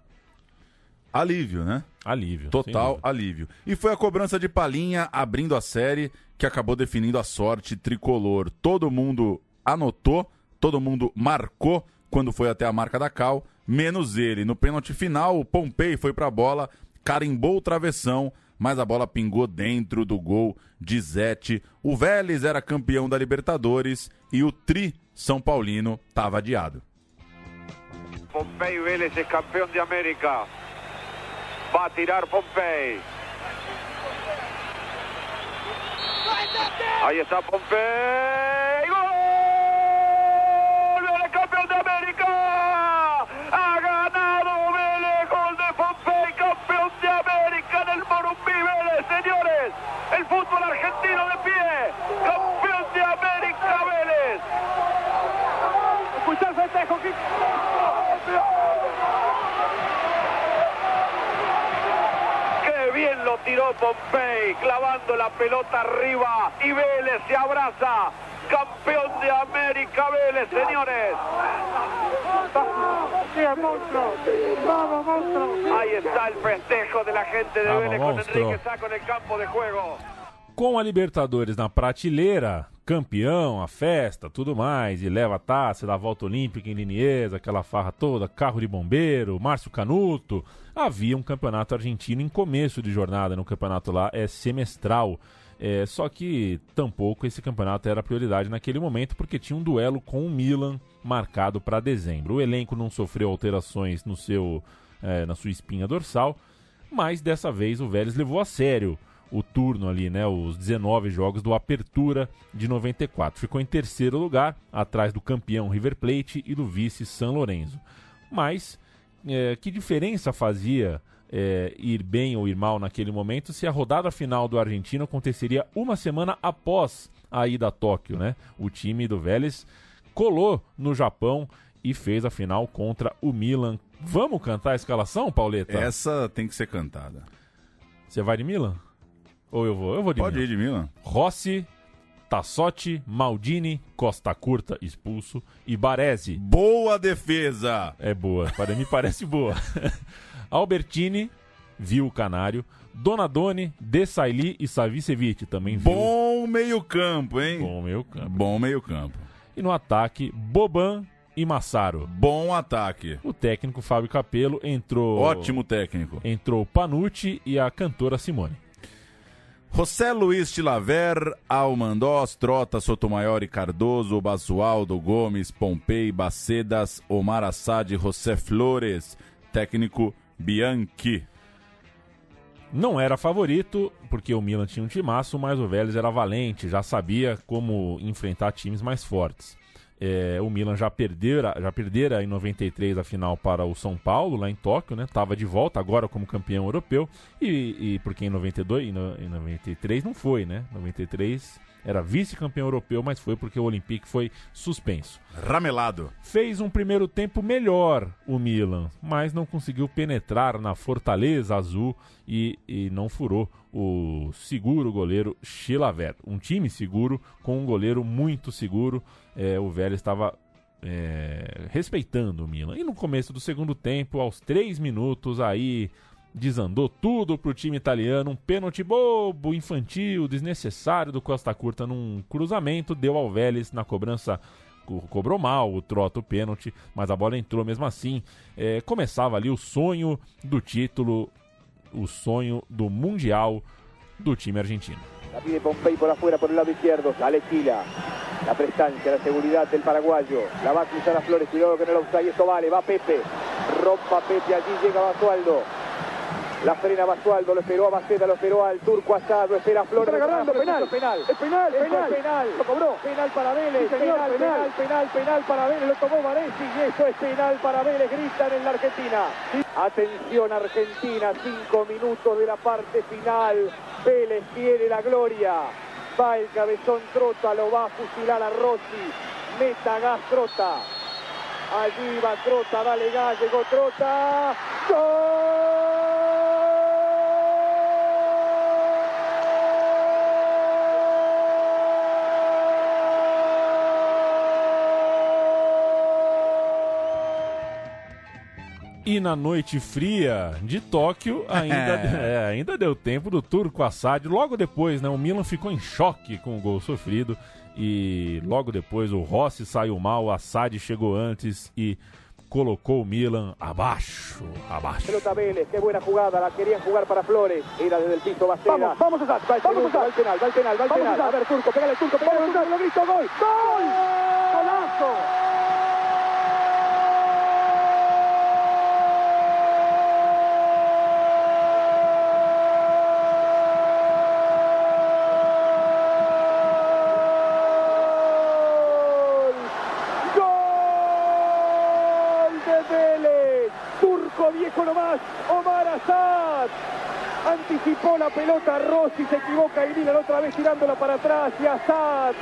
Speaker 4: Alívio, né?
Speaker 3: Alívio.
Speaker 4: Total alívio. E foi a cobrança de Palinha abrindo a série que acabou definindo a sorte tricolor. Todo mundo anotou, todo mundo marcou quando foi até a marca da Cal, menos ele. No pênalti final, o Pompei foi para a bola, carimbou o travessão, mas a bola pingou dentro do gol de Zete. O Vélez era campeão da Libertadores e o Tri São Paulino estava adiado.
Speaker 16: Pompey Vélez es campeón de América. Va a tirar Pompey. Ahí está Pompey. ¡Gol! fútbol argentino de pie, campeón de América Vélez.
Speaker 5: Escuchá el festejo, Qué bien lo tiró Pompey, clavando la pelota arriba y Vélez se abraza. Campeón de América Vélez, señores.
Speaker 11: ¡Vamos, monstruo!
Speaker 5: Ahí está el festejo de la gente de Vélez con
Speaker 3: monstruo.
Speaker 5: Enrique Saco en el campo de juego.
Speaker 3: Com a Libertadores na prateleira, campeão, a festa, tudo mais, e leva a taça da volta olímpica em Liniers, aquela farra toda, carro de bombeiro, Márcio Canuto. Havia um campeonato argentino em começo de jornada, no campeonato lá é semestral. É, só que tampouco esse campeonato era prioridade naquele momento, porque tinha um duelo com o Milan marcado para dezembro. O elenco não sofreu alterações no seu, é, na sua espinha dorsal, mas dessa vez o Vélez levou a sério o turno ali, né? Os 19 jogos do Apertura de 94. Ficou em terceiro lugar, atrás do campeão River Plate e do vice San Lorenzo. Mas é, que diferença fazia é, ir bem ou ir mal naquele momento se a rodada final do Argentino aconteceria uma semana após a ida a Tóquio, né? O time do Vélez colou no Japão e fez a final contra o Milan. Vamos cantar a escalação, Pauleta?
Speaker 4: Essa tem que ser cantada.
Speaker 3: Você vai de Milan? Ou eu vou? Eu vou de
Speaker 4: Pode
Speaker 3: Milan.
Speaker 4: ir de Milan.
Speaker 3: Rossi, Tassotti, Maldini, Costa Curta, expulso, e Baresi.
Speaker 4: Boa defesa!
Speaker 3: É boa, para mim parece boa. Albertini, viu o Canário. Donadoni, Dessailly e Savicevic também viu.
Speaker 4: Bom meio-campo, hein?
Speaker 3: Bom meio-campo.
Speaker 4: Bom meio-campo.
Speaker 3: E no ataque, Boban e Massaro.
Speaker 4: Bom ataque.
Speaker 3: O técnico Fábio Capello entrou.
Speaker 4: Ótimo técnico.
Speaker 3: Entrou Panucci e a cantora Simone.
Speaker 4: José Luiz Tilaver, Almandós, Trota, Sotomayor e Cardoso, Basualdo, Gomes, Pompei, Bacedas, Omar Assad, José Flores, técnico Bianchi.
Speaker 3: Não era favorito, porque o Milan tinha um timaço, mas o Vélez era valente, já sabia como enfrentar times mais fortes. É, o Milan já perdera, já perdera em 93 a final para o São Paulo, lá em Tóquio, né? Tava de volta agora como campeão europeu. E, e porque em 92 e em 93 não foi, né? 93 era vice-campeão europeu, mas foi porque o Olympique foi suspenso.
Speaker 4: Ramelado.
Speaker 3: Fez um primeiro tempo melhor o Milan, mas não conseguiu penetrar na fortaleza azul e, e não furou o seguro goleiro Chilaver. Um time seguro com um goleiro muito seguro. É, o Vélez estava é, respeitando o Milan. E no começo do segundo tempo, aos três minutos, aí desandou tudo pro time italiano. Um pênalti bobo, infantil, desnecessário do Costa Curta num cruzamento, deu ao Vélez na cobrança. co- Cobrou mal o Trota o pênalti, mas a bola entrou mesmo assim. É, começava ali o sonho do título, o sonho do Mundial do time argentino.
Speaker 5: Por afuera, por el lado izquierdo. Sale Chila. La prestancia, la seguridad del paraguayo. La va a cruzar a Flores. Cuidado vale. Va Pepe. Rompa Pepe. Allí llega Basualdo. La frena Basualdo. Lo esperó a Baceta. Lo esperó al turco asado. Espera a Flores.
Speaker 11: Está agarrando, penal.
Speaker 5: Es penal.
Speaker 11: Es penal, penal.
Speaker 5: penal.
Speaker 11: Lo cobró.
Speaker 5: Penal para Vélez.
Speaker 11: Sí, señor,
Speaker 5: penal,
Speaker 11: penal.
Speaker 5: penal, penal, penal para Vélez. Lo tomó Varesi. Y eso es penal para Vélez. Gritan en la Argentina. Atención Argentina. Cinco minutos de la parte final. Vélez quiere la gloria. Va el cabezón Trota. Lo va a fusilar a Rossi. Meta gas Trota. Allí va Trota. Dale gas. Llegó Trota.
Speaker 3: E na noite fria de Tóquio, ainda, é, ainda deu tempo do Turco Assad. Logo depois, né, o Milan ficou em choque com o gol sofrido. E logo depois o Rossi saiu mal, o Assad chegou antes e colocou o Milan abaixo, abaixo.
Speaker 5: Pelota Vélez, qué buena jugada, la querían jugar para Flores. Era desde el piso Bacera.
Speaker 11: Vamos, vamos, Assad,
Speaker 5: Va el
Speaker 11: vamos,
Speaker 5: segundo,
Speaker 11: Assad.
Speaker 5: va el penal, va el penal, va el
Speaker 11: Vamos,
Speaker 5: penal. A ver, Turco, Turco, pégale
Speaker 11: Vamos,
Speaker 5: Turco, grito, gol.
Speaker 11: ¡Gol! ¡Golazo!
Speaker 5: Rossi, se equivoca y Milan otra vez tirándola para atrás y Azad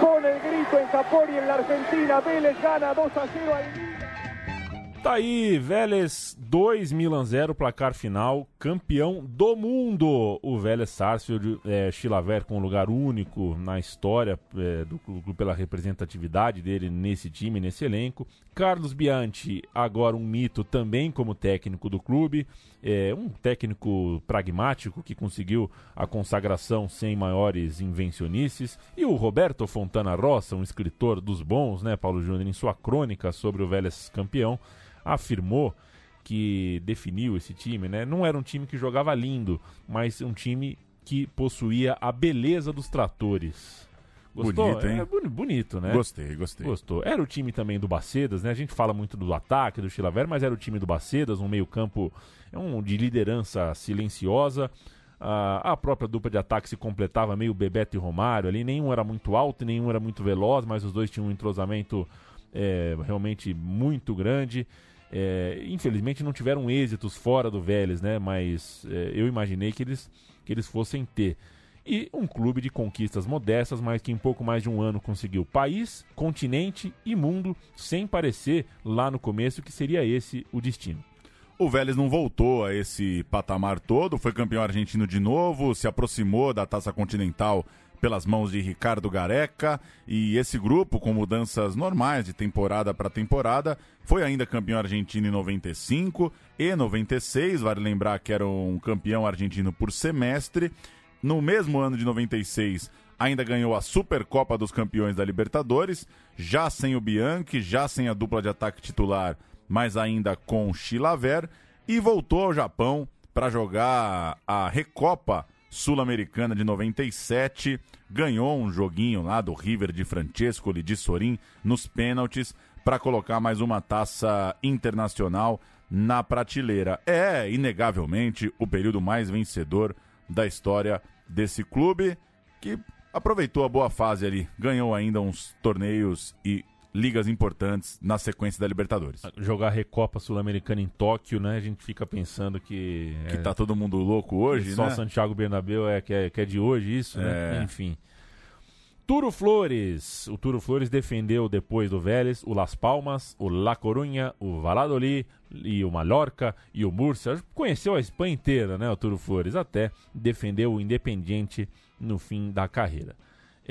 Speaker 5: pone el grito en Japón y en la Argentina. Vélez gana 2 a 0 al Milan.
Speaker 3: Tá aí, Vélez 2, Milan 0, placar final, campeão do mundo. O Vélez Sarsfield, é, Chilaver com um lugar único na história é, do clube pela representatividade dele nesse time, nesse elenco. Carlos Bianchi, agora um mito também como técnico do clube. É, um técnico pragmático que conseguiu a consagração sem maiores invencionices. E o Roberto Fontana Rossa, um escritor dos bons, né, Paulo Júnior, em sua crônica sobre o Vélez campeão afirmou que definiu esse time, né? Não era um time que jogava lindo, mas um time que possuía a beleza dos tratores. Gostou?
Speaker 4: Bonito, hein?
Speaker 3: É boni- bonito, né?
Speaker 4: Gostei, gostei.
Speaker 3: Gostou. Era o time também do Bacedas, né? A gente fala muito do ataque, do Chilaver, mas era o time do Bacedas, um meio-campo é um, de liderança silenciosa. A, a própria dupla de ataque se completava meio Bebeto e Romário ali. Nenhum era muito alto, nenhum era muito veloz, mas os dois tinham um entrosamento é, realmente muito grande. É, infelizmente não tiveram êxitos fora do Vélez, né? Mas é, eu imaginei que eles, que eles fossem ter. E um clube de conquistas modestas, mas que em pouco mais de um ano conseguiu país, continente e mundo, sem parecer lá no começo que seria esse o destino.
Speaker 4: O Vélez não voltou a esse patamar todo, foi campeão argentino de novo, se aproximou da taça continental pelas mãos de Ricardo Gareca e esse grupo, com mudanças normais de temporada para temporada, foi ainda campeão argentino em 95 e 96. Vale lembrar que era um campeão argentino por semestre. No mesmo ano de 96, ainda ganhou a Supercopa dos Campeões da Libertadores, já sem o Bianchi, já sem a dupla de ataque titular, mas ainda com Chilaver, e voltou ao Japão para jogar a Recopa Sul-Americana de 97, ganhou um joguinho lá do River de Francesco de Sorin nos pênaltis para colocar mais uma taça internacional na prateleira. É, inegavelmente, o período mais vencedor da história desse clube, que aproveitou a boa fase ali, ganhou ainda uns torneios e ligas importantes na sequência da Libertadores.
Speaker 3: Jogar Recopa Sul-Americana em Tóquio, né? A gente fica pensando que.
Speaker 4: Que tá todo mundo louco hoje,
Speaker 3: só
Speaker 4: né?
Speaker 3: Santiago Bernabéu é que, é que é de hoje isso, né?
Speaker 4: É.
Speaker 3: Enfim. Turo Flores. O Turo Flores defendeu depois do Vélez o Las Palmas, o La Coruña, o Valladolid e o Mallorca e o Murcia. Conheceu a Espanha inteira, né, o Turo Flores, até defendeu o Independiente no fim da carreira.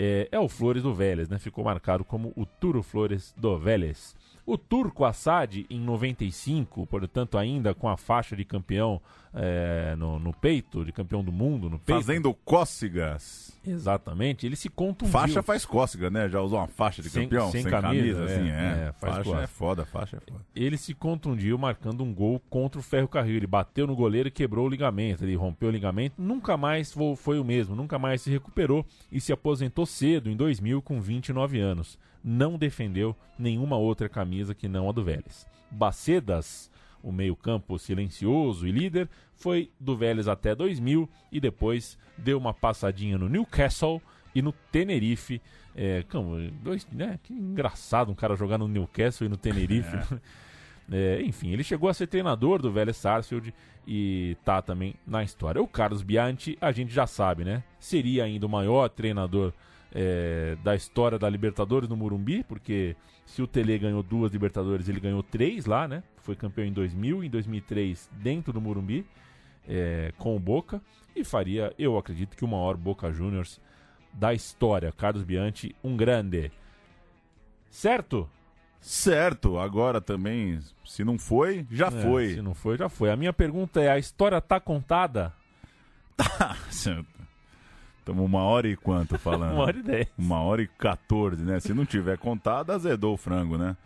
Speaker 3: É, é o Flores do Vélez, né? Ficou marcado como o Turo Flores do Vélez. O Turco Assad, em 95, portanto, ainda com a faixa de campeão é, no, no peito, de campeão do mundo no peito.
Speaker 4: Fazendo cócegas.
Speaker 3: Exatamente, ele se contundiu.
Speaker 4: Faixa faz cócega, né? Já usou uma faixa de
Speaker 3: Sem-
Speaker 4: campeão?
Speaker 3: sem camisa,
Speaker 4: assim,
Speaker 3: é,
Speaker 4: é.
Speaker 3: é,
Speaker 4: faixa
Speaker 3: cócega.
Speaker 4: é foda, faixa é foda.
Speaker 3: Ele se contundiu marcando um gol contra o Ferro Carril. Ele bateu no goleiro e quebrou o ligamento. Ele rompeu o ligamento, nunca mais foi o mesmo, nunca mais se recuperou e se aposentou cedo, em 2000, com 29 anos. Não defendeu nenhuma outra camisa que não a do Vélez. Bacedas, o meio-campo silencioso e líder, foi do Vélez até 2000 e depois deu uma passadinha no Newcastle e no Tenerife. É, como, dois, né? Que engraçado um cara jogar no Newcastle e no Tenerife. É, enfim, ele chegou a ser treinador do Vélez Sarsfield e tá também na história. O Carlos Bianchi, a gente já sabe, né? Seria ainda o maior treinador é, da história da Libertadores no Murumbi, porque se o Tele ganhou duas Libertadores, ele ganhou três lá, né? Foi campeão em 2000 em 2003 dentro do Murumbi é, com o Boca e faria, eu acredito que o maior Boca Juniors da história. Carlos Bianchi, um grande. Certo?
Speaker 4: Certo, agora também, se não foi, já
Speaker 3: É,
Speaker 4: foi.
Speaker 3: Se não foi, já foi. A minha pergunta é: a história tá contada?
Speaker 4: Estamos uma hora e quanto falando?
Speaker 3: Uma hora e dez.
Speaker 4: Uma hora e 14, né? Se não tiver contado, azedou o frango, né?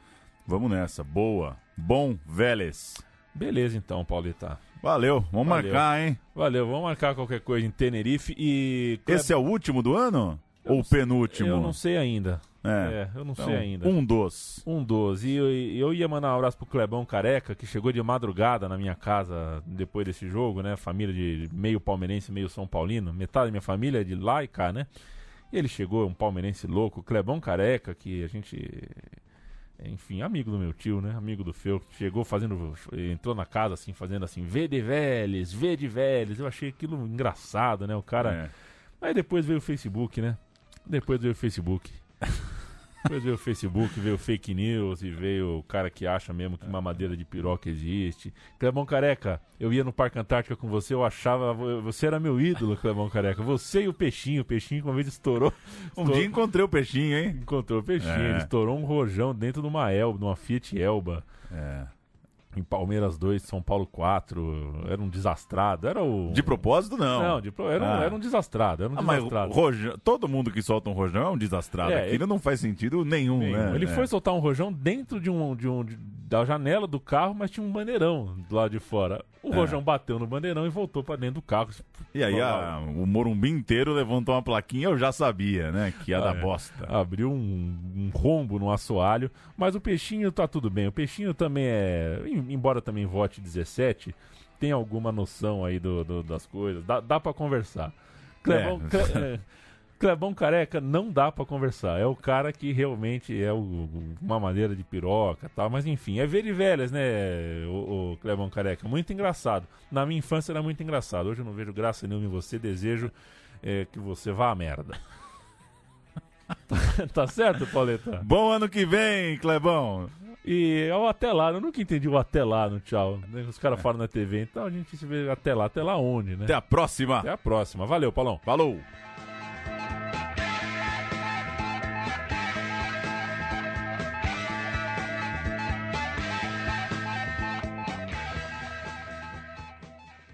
Speaker 4: Vamos nessa. Boa. Bom Vélez.
Speaker 3: Beleza, então, Paulita.
Speaker 4: Valeu. Vamos
Speaker 3: Valeu.
Speaker 4: marcar, hein?
Speaker 3: Valeu, vamos marcar qualquer coisa em Tenerife e.
Speaker 4: Esse é o último do ano? Ou o penúltimo?
Speaker 3: Eu não sei ainda.
Speaker 4: É.
Speaker 3: eu não
Speaker 4: Então,
Speaker 3: sei ainda.
Speaker 4: Um dos.
Speaker 3: Um dos. E eu, eu ia mandar um abraço pro Clebão Careca, que chegou de madrugada na minha casa depois desse jogo, né? Família de meio palmeirense, meio São Paulino. Metade da minha família é de lá e cá, né? E ele chegou, um palmeirense louco, Clebão Careca, que a gente. Enfim, amigo do meu tio, né? Amigo do Feu. Chegou fazendo. Entrou na casa assim, fazendo assim, vê de Vélez, vê de Vélez. Eu achei aquilo engraçado, né? O cara.
Speaker 4: É.
Speaker 3: Aí depois veio o Facebook, né? Depois veio o Facebook. Depois veio o Facebook, veio o fake news e veio o cara que acha mesmo que mamadeira de piroca existe. Clebão Careca, eu ia no Parque Antártica com você, eu achava. Você era meu ídolo, Clebão Careca. Você e o Peixinho. O Peixinho, uma vez estourou.
Speaker 4: Um
Speaker 3: estourou-
Speaker 4: dia encontrei o peixinho, hein?
Speaker 3: Encontrou o Peixinho.
Speaker 4: É.
Speaker 3: Ele estourou um rojão dentro de uma Elba, de uma Fiat Elba.
Speaker 4: É.
Speaker 3: Em Palmeiras 2, São Paulo 4. Era um desastrado. Era o.
Speaker 4: De propósito, não.
Speaker 3: Não, de pro- era, um,
Speaker 4: Ah.
Speaker 3: era um desastrado. Era um
Speaker 4: Ah, mas
Speaker 3: desastrado.
Speaker 4: rojão, todo mundo que solta um rojão é um desastrado.
Speaker 3: É,
Speaker 4: Aquilo
Speaker 3: ele-
Speaker 4: não faz sentido nenhum,
Speaker 3: Nenhum.
Speaker 4: né?
Speaker 3: Ele
Speaker 4: É.
Speaker 3: foi soltar um rojão dentro de um, de um de- da janela do carro, mas tinha um bandeirão do lado de fora. O
Speaker 4: É.
Speaker 3: rojão bateu no bandeirão e voltou pra dentro do carro.
Speaker 4: E aí a- o Morumbi inteiro levantou uma plaquinha, eu já sabia, né? Que ia
Speaker 3: Ah,
Speaker 4: dar
Speaker 3: é.
Speaker 4: bosta.
Speaker 3: Abriu um, um rombo no assoalho, mas o peixinho tá tudo bem. O peixinho também é, em- embora também vote 17, tem alguma noção aí do, do- das coisas. Dá, dá para conversar. Clebão,
Speaker 4: É.
Speaker 3: Cle- é, Clebão Careca não dá pra conversar. É o cara que realmente é o, uma maneira de piroca e tal. Mas enfim, é ver e velhas, né, o, o Clebão Careca? Muito engraçado. Na minha infância era muito engraçado. Hoje eu não vejo graça nenhuma em você. Desejo é, que você vá à merda. tá certo, Pauleta?
Speaker 4: Bom ano que vem, Clebão!
Speaker 3: E é o até lá, eu nunca entendi o até lá no tchau. né? Os caras falam na TV, então a gente se vê até lá, até lá onde, né?
Speaker 4: Até a próxima!
Speaker 3: Até a próxima. Valeu, Paulão.
Speaker 4: Falou!